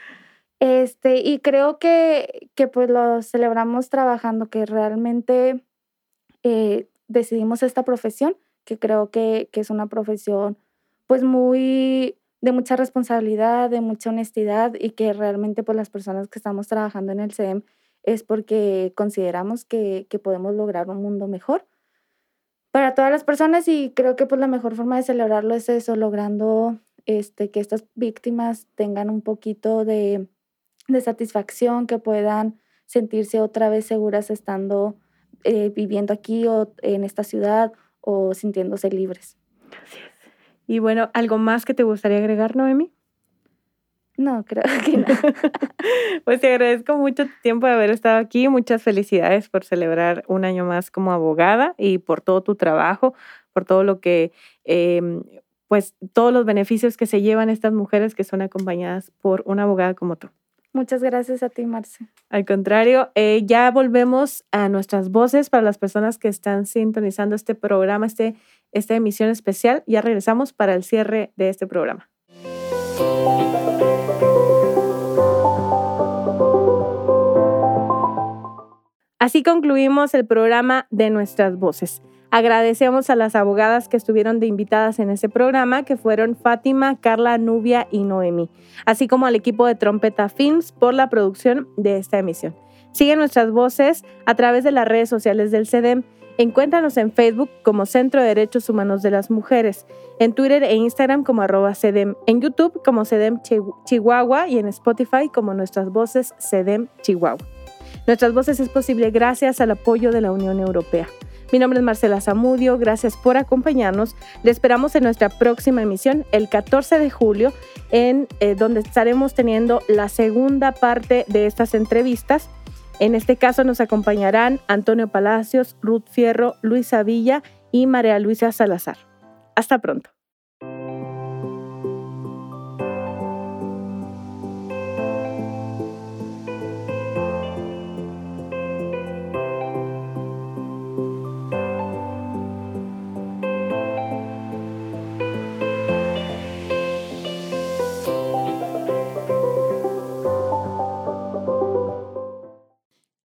Este, y creo que, que pues lo celebramos trabajando, que realmente eh, decidimos esta profesión, que creo que, que, es una profesión pues muy de mucha responsabilidad, de mucha honestidad y que realmente pues las personas que estamos trabajando en el CEM es porque consideramos que, que podemos lograr un mundo mejor para todas las personas y creo que pues la mejor forma de celebrarlo es eso, logrando este, que estas víctimas tengan un poquito de, de satisfacción, que puedan sentirse otra vez seguras estando eh, viviendo aquí o en esta ciudad o sintiéndose libres. Gracias. Y bueno, ¿algo más que te gustaría agregar, Noemi? No, creo que no. pues te agradezco mucho tu tiempo de haber estado aquí. Muchas felicidades por celebrar un año más como abogada y por todo tu trabajo, por todo lo que, eh, pues todos los beneficios que se llevan estas mujeres que son acompañadas por una abogada como tú. Muchas gracias a ti, Marce. Al contrario, eh, ya volvemos a nuestras voces para las personas que están sintonizando este programa, este, esta emisión especial. Ya regresamos para el cierre de este programa. Así concluimos el programa de nuestras voces. Agradecemos a las abogadas que estuvieron de invitadas en ese programa, que fueron Fátima, Carla, Nubia y Noemi, así como al equipo de Trompeta Films por la producción de esta emisión. Sigue nuestras voces a través de las redes sociales del CEDEM. Encuéntranos en Facebook como Centro de Derechos Humanos de las Mujeres, en Twitter e Instagram como arroba CEDEM, en YouTube como CEDEM Chihuahua y en Spotify como Nuestras Voces CEDEM Chihuahua. Nuestras Voces es posible gracias al apoyo de la Unión Europea. Mi nombre es Marcela Zamudio, gracias por acompañarnos. Le esperamos en nuestra próxima emisión el 14 de julio, en eh, donde estaremos teniendo la segunda parte de estas entrevistas. En este caso nos acompañarán Antonio Palacios, Ruth Fierro, Luisa Villa y María Luisa Salazar. Hasta pronto.